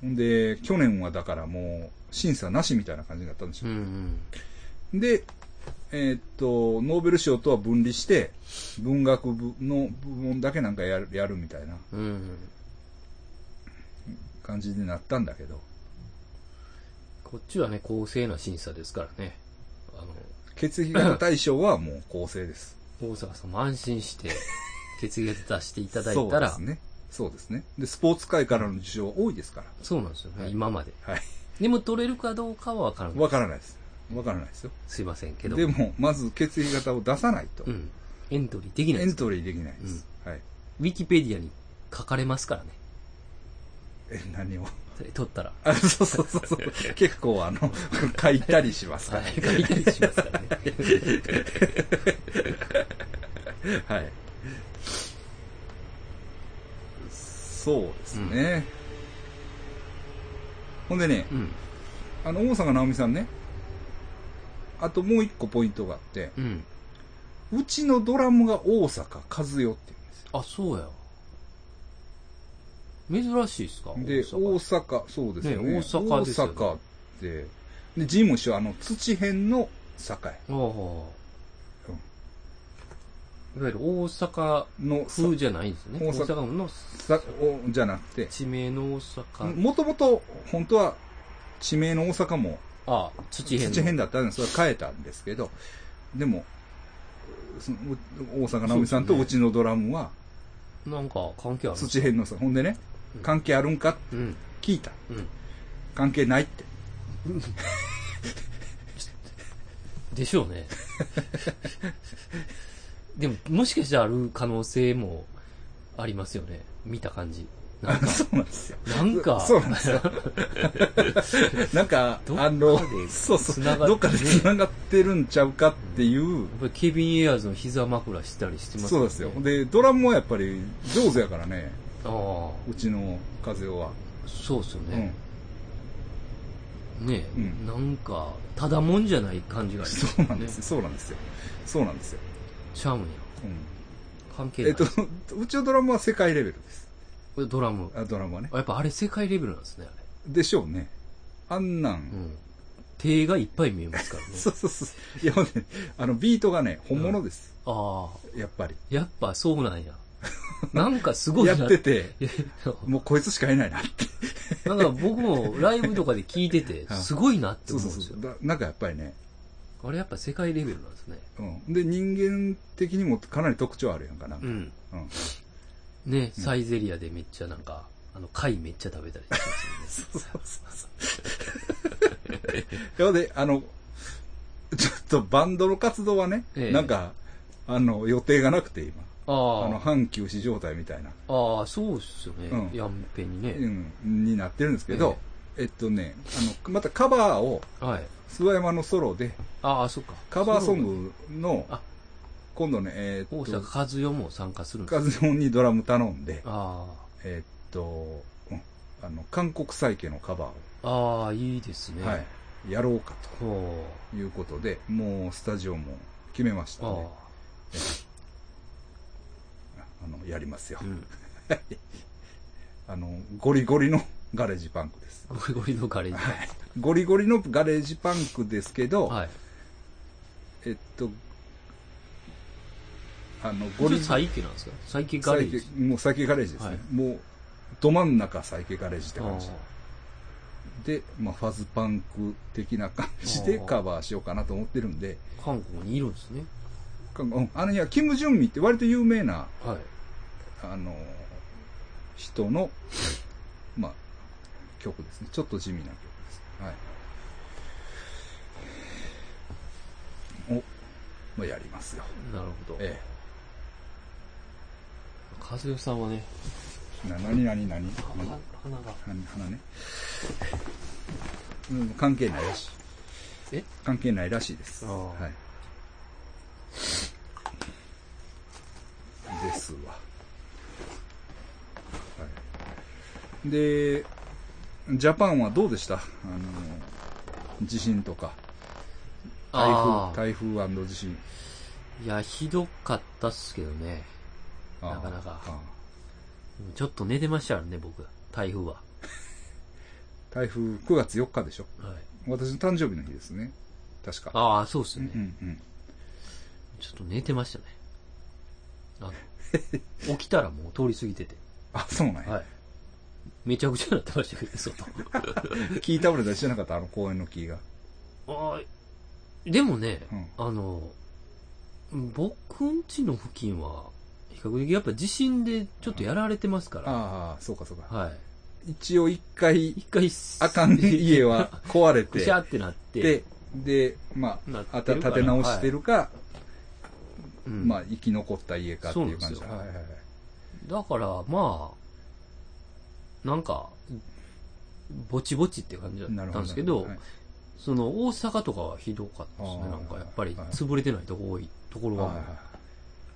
ほんで、去年はだからもう、審査なしみたいな感じになったんでしょうんうん。で、えーっと、ノーベル賞とは分離して、文学部の部門だけなんかやるやるみたいなうん。感じになったんだけど、こっちはね、公正な審査ですからね。あの、血液型大賞はもう公正です。大阪さんも安心して、血液型出していただいそうたら、ですね。そうですね。で、スポーツ界からの受賞多いですから。そうなんですよね、はい今まで。はい。でも取れるかどうかはわからない。わからないです。わからないですよ。すいませんけど。でも、まず血液型を出さないとう、ん。エントリーできないです。エントリーできないです。はい。ウィキペディアに書かれますからね。え、何を？取ったら。あ、そうそうそうそう。結構あの、書いたりしますからはい、書いたりしますからね。はい。そうですね。ほんでね、うん。あの、大阪直美さんね、あともう一個ポイントがあって、うん。うちのドラムが大阪和代って言うんですよ。あ、そうや。珍しいですか？で、大阪。阪、そうですよね。ね大阪ですよね。大阪って、で、事務所、あの、土辺の堺。ああ。いわゆる大阪の、風じゃないんですね。大阪。のさおじゃなくて、地名の大阪。もともと、本当は、地名の大阪も、ああ、土辺の。土辺だったんで、それは変えたんですけど、でも、そのう大阪直美さんとそうちのドラムは、なんか関係ある土辺のさ、ほんでねう、ん関係あるんか？うん。聞いた。うん。関係ないって。でしょうね。でも、もしかしたらある可能性もありますよね。見た感じ。なんかそうなんですよ。なんか、そうなんですよ。なんか、あの、そうそう、どっかで繋がってるんちゃうかっていう、やっぱりケビン・エアーズの膝枕したりしてますそうですよ。で、ドラムもやっぱり上手やからね、うちの和代は。そうっすようんね。。うんなんか、ただもんじゃない感じがありますそうなんですよ。そうなんですよ。そうなんですよ。ちゃうんや。うん。関係ない。えっと、うちのドラムは世界レベルです。これドラム。あドラムはね。やっぱあれ世界レベルなんですね、あれ。でしょうね。あんなん。うん。手がいっぱい見えますからね。そうそうそう。いや、ほんであの、ビートがね、本物です。ああ、やっぱり。やっぱそうなんや。なんかすごいなやってて、もうこいつしかいないなって。なんか僕もライブとかで聞いてて、はいすごいなってそう思うんですよ。そうそう。だなんかやっぱりね、あれやっぱ世界レベルなんですね。うん。で、人間的にもかなり特徴あるやんかな。ううん。ん。ね、サイゼリアでめっちゃなんか、あの、貝めっちゃ食べたりします そうそうそう。ほんで、あの、ちょっとバンドの活動はね、ええなんか、あの、予定がなくて今。ああの、あ、半休止状態みたいな、ああ、そうっすよね。うんやんぺにね。うん、になってるんですけど、えっとね、あの、またカバーを、はい。諏訪山のソロで、ああ、そっか。カバーソングのあ、今度ね、え大ーっと、阪和代も参加するんですカズオンにドラム頼んで、あえーっと、うんあの、韓国再家のカバーあ、ああ、いいですを、ね。はい、やろうかほということで、もうスタジオも決めましたね。あの、やりますよあ、う。ん。あの、ゴリゴリのガレージパンクです。ゴリゴリのガレージはいゴリゴリのガレージパンクですけど、はい。えっと、あの、ゴリ最家なんですか？最家ガレージ。もう最家ガレージですね。はいもう、ど真ん中最家ガレージってあ感じ。で、まあ、ファズパンク的な感じでカバーしようかなと思ってるんで、あ韓国にいるんですね。あの、いや、キム・ジュンミって割と有名な、はい。あの、人の、まあ、曲ですね。ちょっと地味な曲です。はい。お、まあ、やりますよ。なるほど。え和代さんはね、え。な、なになになには鼻が。鼻鼻ね。うん、関係ないらしい。え？関係ないらしいです。はい。ですわ。はい。で、ジャパンはどうでした？あの、地震とか。台あ風、台風地震。いや、ひどかったっすけどね。なかなかちょっと寝てましたからね、僕。台風は。台風9月4日でしょ？はい。私の誕生日の日ですね。確か。ああ、そうっすうんね。うんうん。ちょっと寝てましたね。あの、起きたらもう通り過ぎてて。あ、そうなんや。はい。めちゃくちゃなってましたけど、外。木倒れたりしてなかったあの公園の木が。あーでもね、うんあの、僕ん家の付近は、比較的やっぱ地震でちょっとやられてますから。ああ、そうかそうか。はい。一応一回、一回、あかん家は壊れ くてしゃってなって、で、で、まあ、あたなってるから立て直してるか、うんまあ、生き残った家かっていう感じ。そうなんはいはいはい。だから、まあ、なんか、ぼちぼちって感じだった。んですけど、はいその大阪とかはひどかったですね。なんかやっぱりはい潰れてないとこ多いところは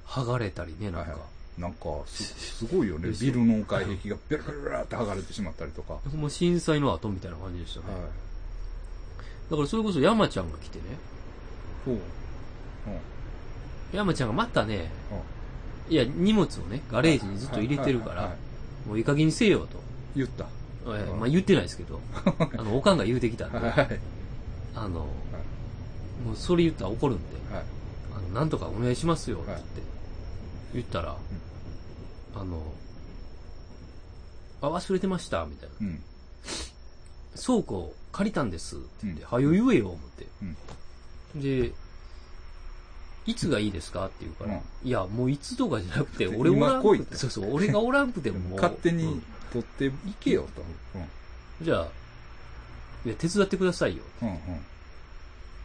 剥がれたりね、なんかはいは。いなんかす、すごいよね。ビルの外壁がベラベラベラって剥がれてしまったりとか。もう震災の後みたいな感じでしたね。はい。だからそれこそ山ちゃんが来てね、ほう。うん。山ちゃんがまたね、うんいや、荷物をね、ガレージにずっと入れてるからもういい加減にせよと。言った。えーまあ言ってないですけど、あの、おかんが言うてきたんで、はいはい。あの、もうそれ言ったら怒るんで、はい。あの、なんとかお願いしますよってはい言って、言ったら、あの、あ、忘れてました、みたいな。うん。倉庫借りたんですって言って、うんはよ言えよ、思って。うん。で、いつがいいですかって言うから、うんいや、もういつとかじゃなくて、で 俺おら今来いってんくて、そうそう、俺がおらんくても 勝手にうん取っていけよと。じゃあ、いや、手伝ってくださいよ。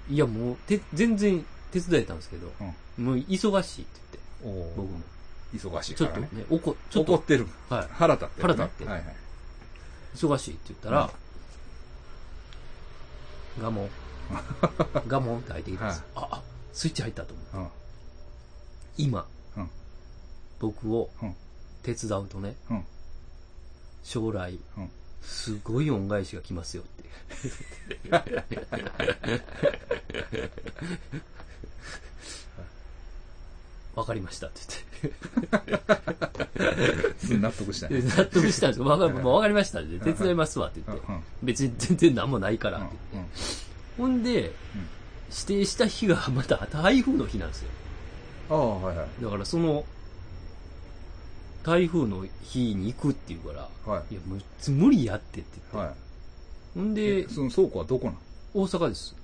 いや、もう、て、全然手伝えたんですけど、うん。もう忙しいって言って、僕も。忙しいちょっとからね。、ね怒、ちょっと怒ってる。はい腹立って。腹立って。忙しいって言ったら、ガモン、ガモンって入ってきたんです。あ、あ、スイッチ入ったと思う。うん。今、うん。僕をうん。手伝うとね、うん。将来、うん。すごい恩返しが来ますよって。わかりましたってすぐ納得したね。言って。納得したんですよ。わかりましたって。手伝いますわって言って。別に全然何もないからうんって言って。ほんで、指定した日がまた台風の日なんですよ。ああ、はいはい。だからその、台風の日に行くって言うから、はいいや、無理やってって言って。はほんい。でで、、その倉庫はどこな大阪です。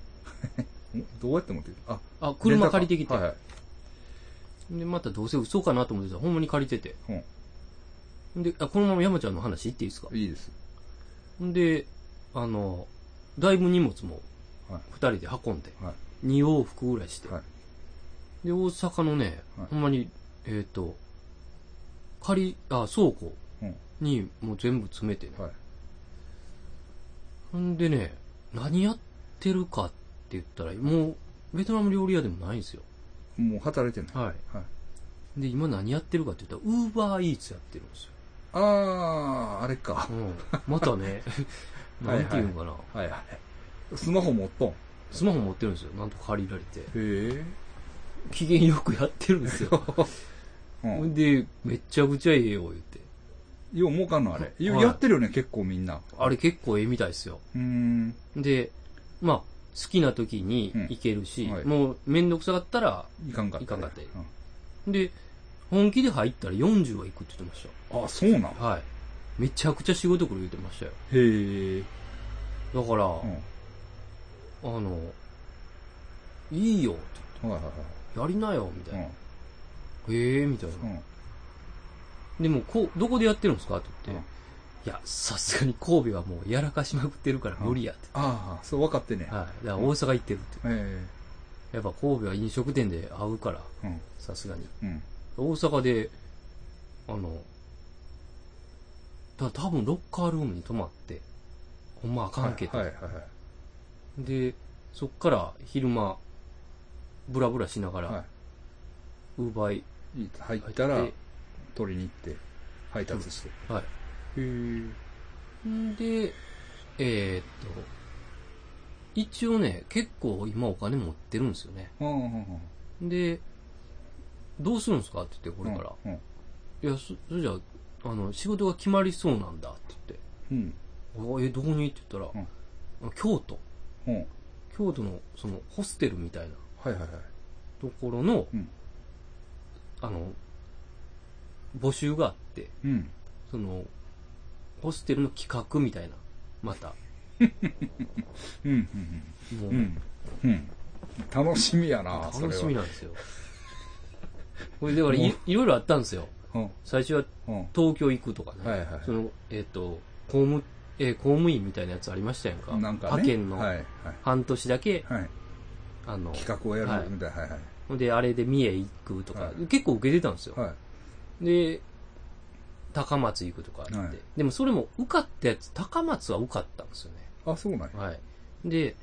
どうやって持ってく？るあ、あ、車借りてきて。はいはい。で、またどうせ嘘かなと思ってたら、ほんまに借りてて。うん。ほんで、あ、このまま山ちゃんの話言っていいですか？いいです。ほんで、あの、だいぶ荷物もはい。二人で運んで、はい。二往復ぐらいして。はい。で、大阪のね、はいほんまに、えっ、と、借り、あ、倉庫うん。にもう全部詰めてね。はい。ほんでね、何やってるかって言ったら、もう、ベトナム料理屋でもないんですよ。もう働いてない。はい。はい。で、今何やってるかって言ったら、ウーバーイーツやってるんですよ。ああ、あれか。うん。またね、なんていうのかな。はいはい。スマホ持っとん？スマホ持ってるんですよ。なんとか借りられて。へえ。機嫌よくやってるんですよ。うほんん。で、めっちゃくちゃええよ、言って。よう儲かんのあれ。よはいやってるよね、結構みんな。あれ結構ええみたいですよ。うーん。で、まあ、好きな時に行けるし、うんはいもうめんどくさかったら、いかんかった。いかんかったうんで、本気で入ったら40は行くって言ってましあ、そうなん？た。はい。めちゃくちゃ仕事来る言ってましたよ。へえ。だから、うん。あの、いいよってはいはい言って、やりなよ、みたいな。はい。へえ、みたいな。でも、こう、どこでやってるんですか？って言って、うんいや、さすがに神戸はもうやらかしまくってるから無理やって。ああ、そう分かってね。はい。だから大阪行ってるって。えやっぱ神戸は飲食店で会うから、え。うん。さすがに。うん。大阪で、あの、た多分ロッカールームに泊まって、ほんまあかんけど、はいはいはい。で、そっから昼間、ブラブラしながら、はウーバーイい。入っ入たら取りに行って、配達して。はい。へで、えーっと、一応ね、結構今お金持ってるんですよね。うんうんうん。で、どうするんですか？って言って、これから。うん。いや、そそれじゃあ、あの、仕事が決まりそうなんだってうん。言って、あえ、どこに？って言ったら、あ京都。うん。うん。京都の、その、ホステルみたいなはいはいはい。ところの、うん。あの、募集があって、うん。その、ホステルの企画みたいな、また。うん。うん。もう、うん。うん。楽しみやな。楽しみなんですよ。これだからい、いろいろあったんですよ。うん。最初はうん。東京行くとかね。はいはいはいその、えっ、と、公務、えー公務員みたいなやつありましたやんか。なんかね。派遣のはいはい。半年だけ、はい。あの、企画をやはいるみたいな。はいはい。ほんで、あれで三重行くとか、はい結構受けてたんですよ。はい。で、高松行くとかあって、はいでもそれも受かったやつ、高松は受かったんですよね。あ、そうなんや。はい。で、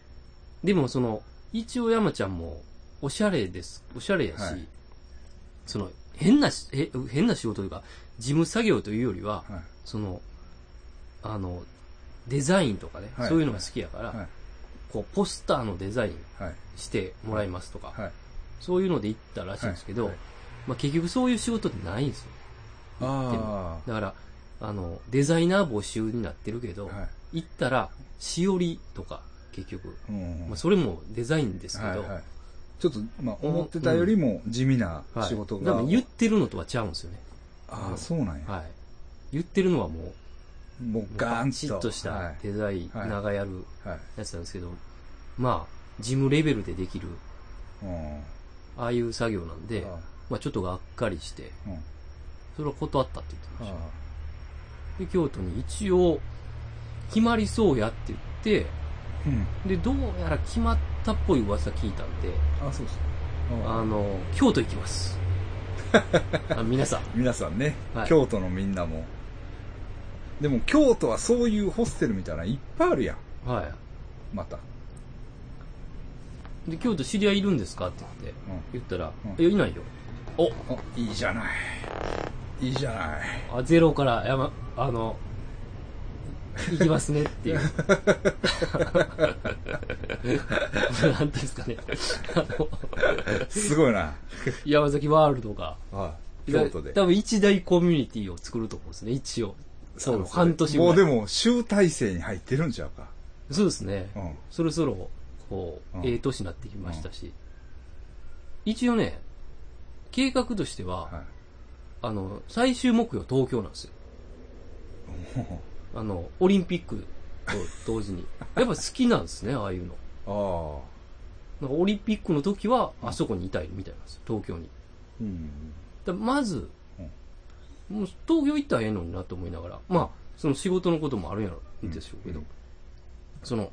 でもその、一応山ちゃんも、おしゃれです。おしゃれやし、はいその、変なし、え変な仕事というか、事務作業というよりは、はい。その、あの、デザインとかね、はいそういうのが好きやから、はい。こう、ポスターのデザインはい。してもらいますとか、はい。そういうので行ったらしいんですけど、はいはいまあ結局そういう仕事ってないんですよ。あだから、あの、デザイナー募集になってるけど、あ。はい。行ったら、しおりとか、結局、うん。まあそれもデザインですけど、はいはい。ちょっと、まあ、思ってたよりも地味なはい仕事が。だから言ってるのとは違うんですよね。ああ、そうなんや。はい。言ってるのはもう、もうガーンと。チッとしたはい。デザイナーがやるはい。やつなんですけど、まあ、事務レベルでできる、うん。ああいう作業なんで、あまあちょっとがっかりして。それを断ったって言ってました。あで、京都に一応、決まりそうやって言って。で、どうやら決まったっぽい噂聞いたんで、あそうそう。ああの、京都行きます。あ皆さん。皆さんね、はい京都のみんなも。でも京都はそういうホステルみたいなのいっぱいあるやん。はまた。い。で、京都知り合いいるんですかって言って、言ったら、うんいや、いないよ。おあ、いいじゃない。いいじゃない。あ、ゼロから山、あの、行きますねっていう。なんていうんですかね。あの、すごいな。山崎ワールドが、はい。京都で。多分一大コミュニティを作ると思うんですね、一応。そうですね半年。もうでも、集大成に入ってるんちゃうか。そうですね。うん。そろそろ、こう、うんええ年になってきましたし。一応ね、計画としては、はい。あの、最終目標東京なんですよ。あの、オリンピックと同時に。やっぱ好きなんですね、ああいうの。ああ。オリンピックの時は、あそこにいたいみたいなんですよ、東京に。うん。だまず、もう東京行ったらええのになと思いながら、まあ、その仕事のこともあるんやろ、でしょうけど、うんその、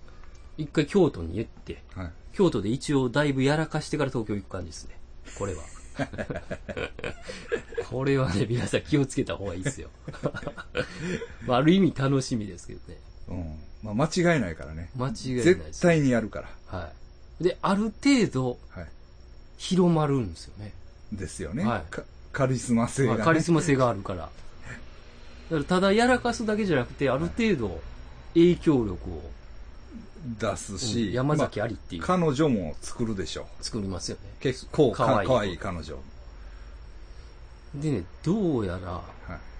一回京都に行って、はい。京都で一応だいぶやらかしてから東京行く感じですね。これは。これはね、皆さん気をつけた方がいいですよ。まあ、ある意味楽しみですけどね。うん。まあ、間違いないからね。間違いないです。絶対にやるから。はい。で、ある程度はい。広まるんですよね。ですよね。はいかカリスマ性が、ね。まあカリスマ性があるから。だからただやらかすだけじゃなくて、ある程度影響力を出すうんし、山崎ありっていうまあ彼女も作るでしょ作りますよね。う。結構かかわいいかわいい彼女。でね、どうやら、は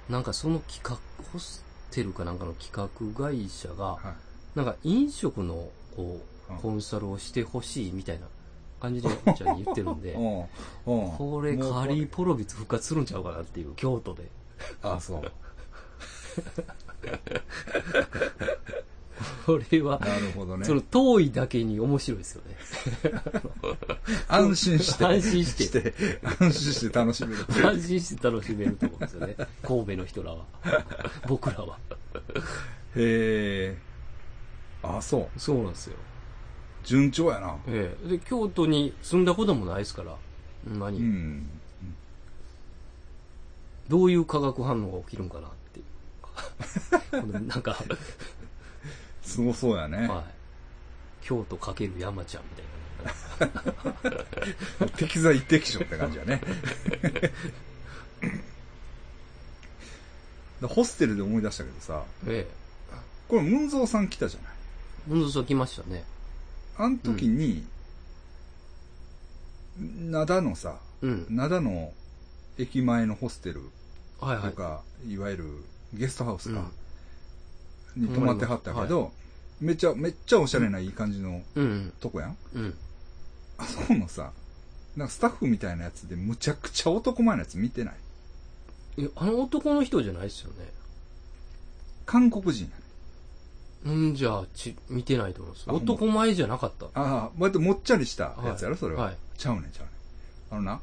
い。なんかその企画、ホステルかなんかの企画会社が、はい。なんか飲食のこうんう、コンサルをしてほしいみたいな感じで、じゃあ言ってるんで、うん。うん。これカリーポロビツ復活するんちゃうかなっていう、京都で。あ、そう。これは、なるほどねそ。の遠いだけに面白いですよね。安心して。安心して安心して楽しめる。安心して楽しめると思うんですよね。神戸の人らは。僕らは。へえ。あ、そう。そうなんですよ。順調やな。ええ。で、京都に住んだこともないですから、何、うん。どういう化学反応が起きるんかなっていう。なんか、すごそうやね。はい。京都かける山ちゃんみたいな。適材適所って感じやね。でホステルで思い出したけどさ、えこれ、ムンゾーさん来たじゃない。え。運動さ来ましたね。あの時に、灘のさ、うん。灘の駅前のホステルはいはい。とか、い、わゆるゲストハウスか、うんに泊まってはったけど、めっちゃ、めっちゃおしゃれないい感じのうん。とこやん。うん。あそこのさ、なんかスタッフみたいなやつでむちゃくちゃ男前のやつ見てない？いや、あの男の人じゃないですよね。韓国人やね。うんじゃあ、ち、見てないと思うんです。あ男前じゃなかった。ああ、割ともっちゃりしたやつやろ、はいそれは。はいちゃうねん、ちゃうねん。あのな、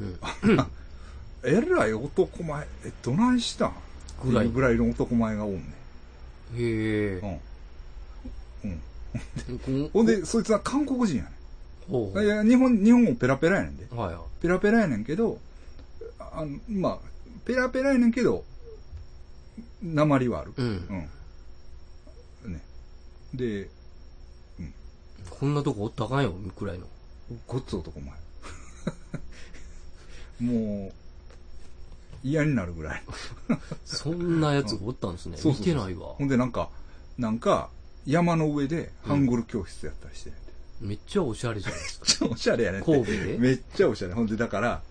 うん。えらい男前、え、どないしたん？ぐらいぐらいの男前がおんねへえ。ん。うん。うん。こ ほんで、そいつは韓国人やねほう。ん。いや、日本、日本もペラペラやねんで。はいはい。ペラペラやねんけど、あの、まあ、ペラペラやねんけど、鉛はある。うん。うん。ね。で、こんなとこおったらあかんよ、くらいの。ごっつ男前。もう、嫌になるぐらい。そんなやつがおったんですね。見てないわほ。んでなんか、なんか、山の上でハングル教室やったりしてねんて。めっちゃおしゃれじゃないですか。めっちゃおしゃれやね。神戸で？めっちゃおしゃれ。ほんでだから、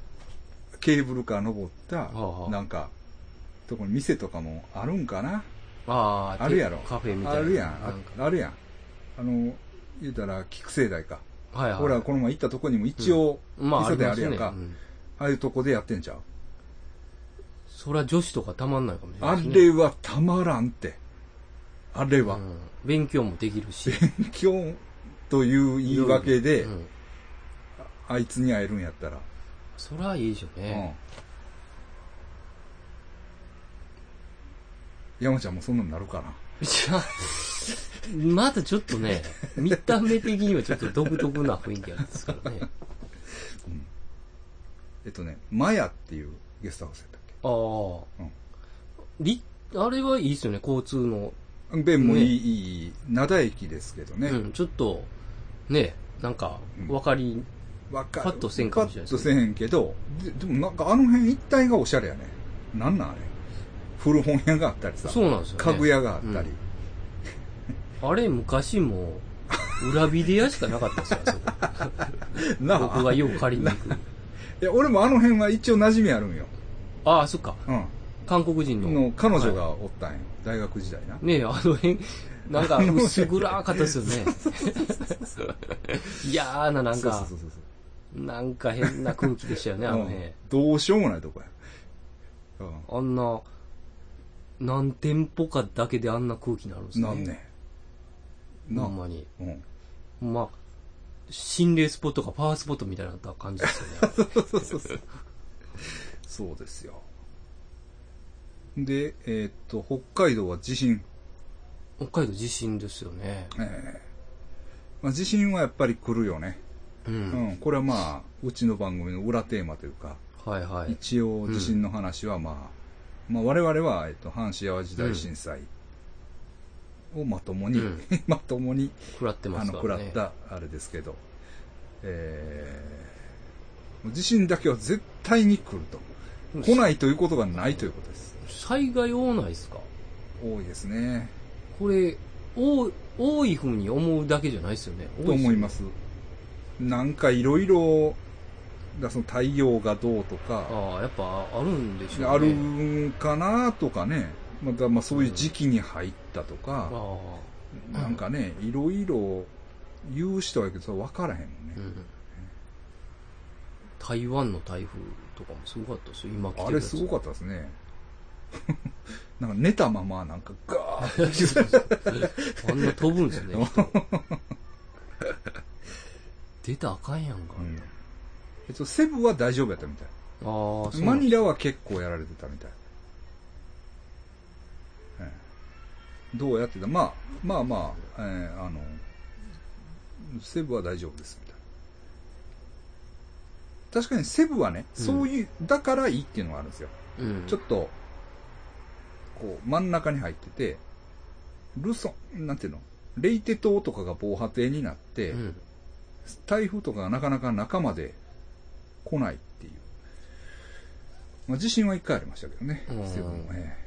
ケーブルカー登った、あはあなんか、とこに店とかもあるんかな？ああ、あるやろ。カフェみたいな。あるやん。ああるやん。あの、言うたら、菊生大か。はいはい。ほら、この前行ったとこにも一応、まあ、あ磯りますね。であるやんか。うんああいうとこでやってんちゃう？そりゃ女子とかたまんないかもしれなあいね。れはたまらんって。あれは。うん勉強もできるし。今日という言い訳で、うんあいつに会えるんやったら。そりゃいいでしょううん山ちゃんもそんなになるかな。じゃあ、まだちょっとね、見た目的にはちょっと独特な雰囲気あるんですからね。えっとね、マヤっていうゲストハウスやったっああ、うんり、あれはいいですよね、交通の。け便もいい、ねいい、灘駅ですけどね。うん、ちょっと、ね、なんか、わかり、わかる。パッとせんかもしれないですパッとせへんけど、ででもなんかあの辺一帯がおしゃれやね。なんなんあれ？古本屋があったりさ。そうなんですよね家具屋があったり。あれ昔も、裏ビデ屋しかなかったですよ、あそこ。なあ僕がよう借りに行く。いや、俺もあの辺は一応馴染みあるんよ。ああ、そっか。うん。韓国人の。の彼女はがおったんよ。大学時代な。いねえ、あの辺、なんか薄暗かったですよね。嫌な、なんそうかそう、そうそうなんか変な空気でしたよね、あの辺。うんどうしようもないとこや。うん。あんな、何店舗かだけであんな空気になるんですね。なんね。なほんまに。うん。まあ、心霊スポットかパワースポットみたいな感じですよね。そうそうそう。そうですよ。で、えーっと、北海道は地震。北海道地震ですよね。ええまあ、地震はやっぱり来るよね。う。うんん。これはまあ、うちの番組の裏テーマというか、はいはい。一応地震の話はまあ、まあ我々は、えっと、阪神淡路大震災をまともに、うん まともに、食らってまあの、すからね。食らったあれですけど、えー、地震だけは絶対に来ると。来ないということがないということです。災害多ないですか？多いですね。これ、多い、多い風に思うだけじゃないですよね。。と思いますす。なんかいろいろ、だその太陽がどうとか、ああ、やっぱあるんでしょうね。あるんかなとかね。またまあそういう時期に入ったとか、あなんかね、いろいろ言う人はけど、それ分からへんもんねあ、う。ん。台湾の台風とかもすごかったですよ、今来てるあれすごかっったですね。なんか寝たままなんかガーッた。あんな飛ぶんですね。人 出たらあかんやんか。うんえっと、セブは大丈夫やったみたい。ああ、マニラは結構やられてたみたい。ええどうやってた？まあ、まあまあ、えーあの、セブは大丈夫ですみたいな。確かにセブはね、うんそういう、だからいいっていうのがあるんですよ。うん。ちょっと、こう、真ん中に入ってて、ルソン、なんていうの？レイテ島とかが防波堤になって、うん。台風とかがなかなか中まで来ないっていう。まあ、地震は一回ありましたけどね。うんセブンもえ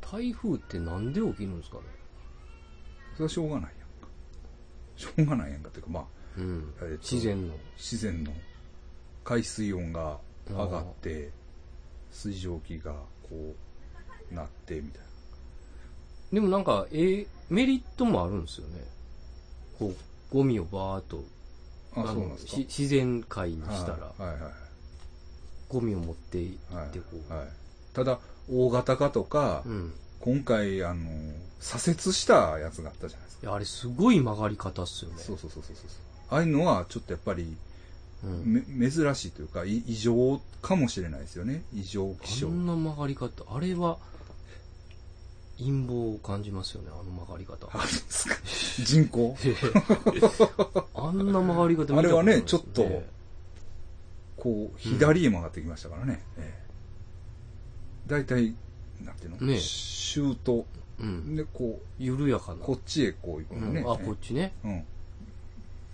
台風ってなんで起きるんですかね？えそれはしょうがないやんか。しょうがないやんかっていうか、まあ、うんえっと。自然の。自然の海水温が上がって、水蒸気がこう、なって、みたいでもなんか、ええメリットもあるんですよね。こう、ゴミをバーっと、な。あ、そうなんですかし。自然界にしたら、はいはいはい。ゴミを持っていはいって、こう、はい、ただ大型化とか、うん。今回あの左折したやつがあったじゃないですか、いや、あれすごい曲がり方っすよね。そうそうそうそうそうああいうのはちょっとやっぱりうん。め珍しいというかい異常かもしれないですよね異常気象あんな曲がり方、あれは、陰謀を感じますよね、あの曲がり方。人口？あんな曲がり方見たことないあれはねちょっとこう左へ曲がってきましたからね、ええ。大体なんていうの、ねシュート。うん。でこ緩やかな。うこっちへこう行くのね、うん、あ、こっちね。うん。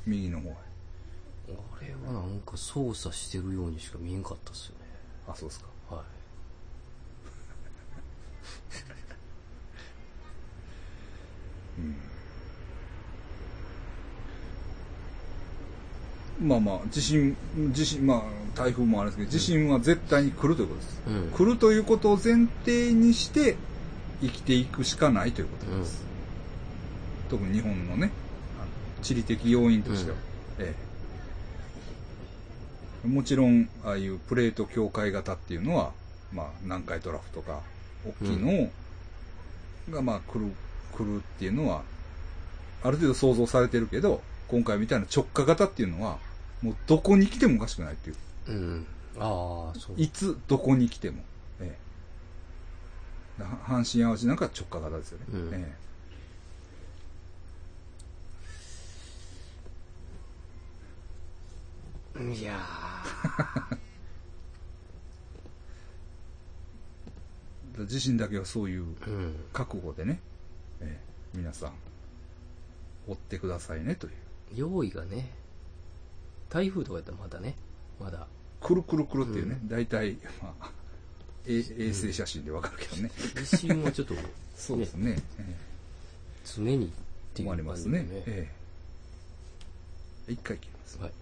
右の方へ。あれはなんか操作してるようにしか見えんかったっすよね。あそうですか。はい。まあまあ、地震、地震、まあ、台風もあるんですけど、地震は絶対に来るということです。うん。来るということを前提にして、生きていくしかないということです。特に日本のね、あの地理的要因としては。ええ。もちろん、ああいうプレート境界型っていうのは、まあ、南海トラフとか、大きいのが、まあ、来る、来るっていうのは、ある程度想像されてるけど、今回みたいな直下型っていうのは、もうどこに来てもおかしくないっていう。うん。ああ、そう。いつ、どこに来ても。ええ。だ阪神・淡路なんか直下型ですよね。うんええういや地震 だけはそういう。覚悟でね、ええ皆さん、追ってくださいねという。用意がね、台風とかやったらまだね、まだ。くるくるくるっていうね、う大体、まあ、え衛星写真でわかるけどね。地震もちょっと、そうですね。え常にってえいう思われますね。ええ一回切ります。はい。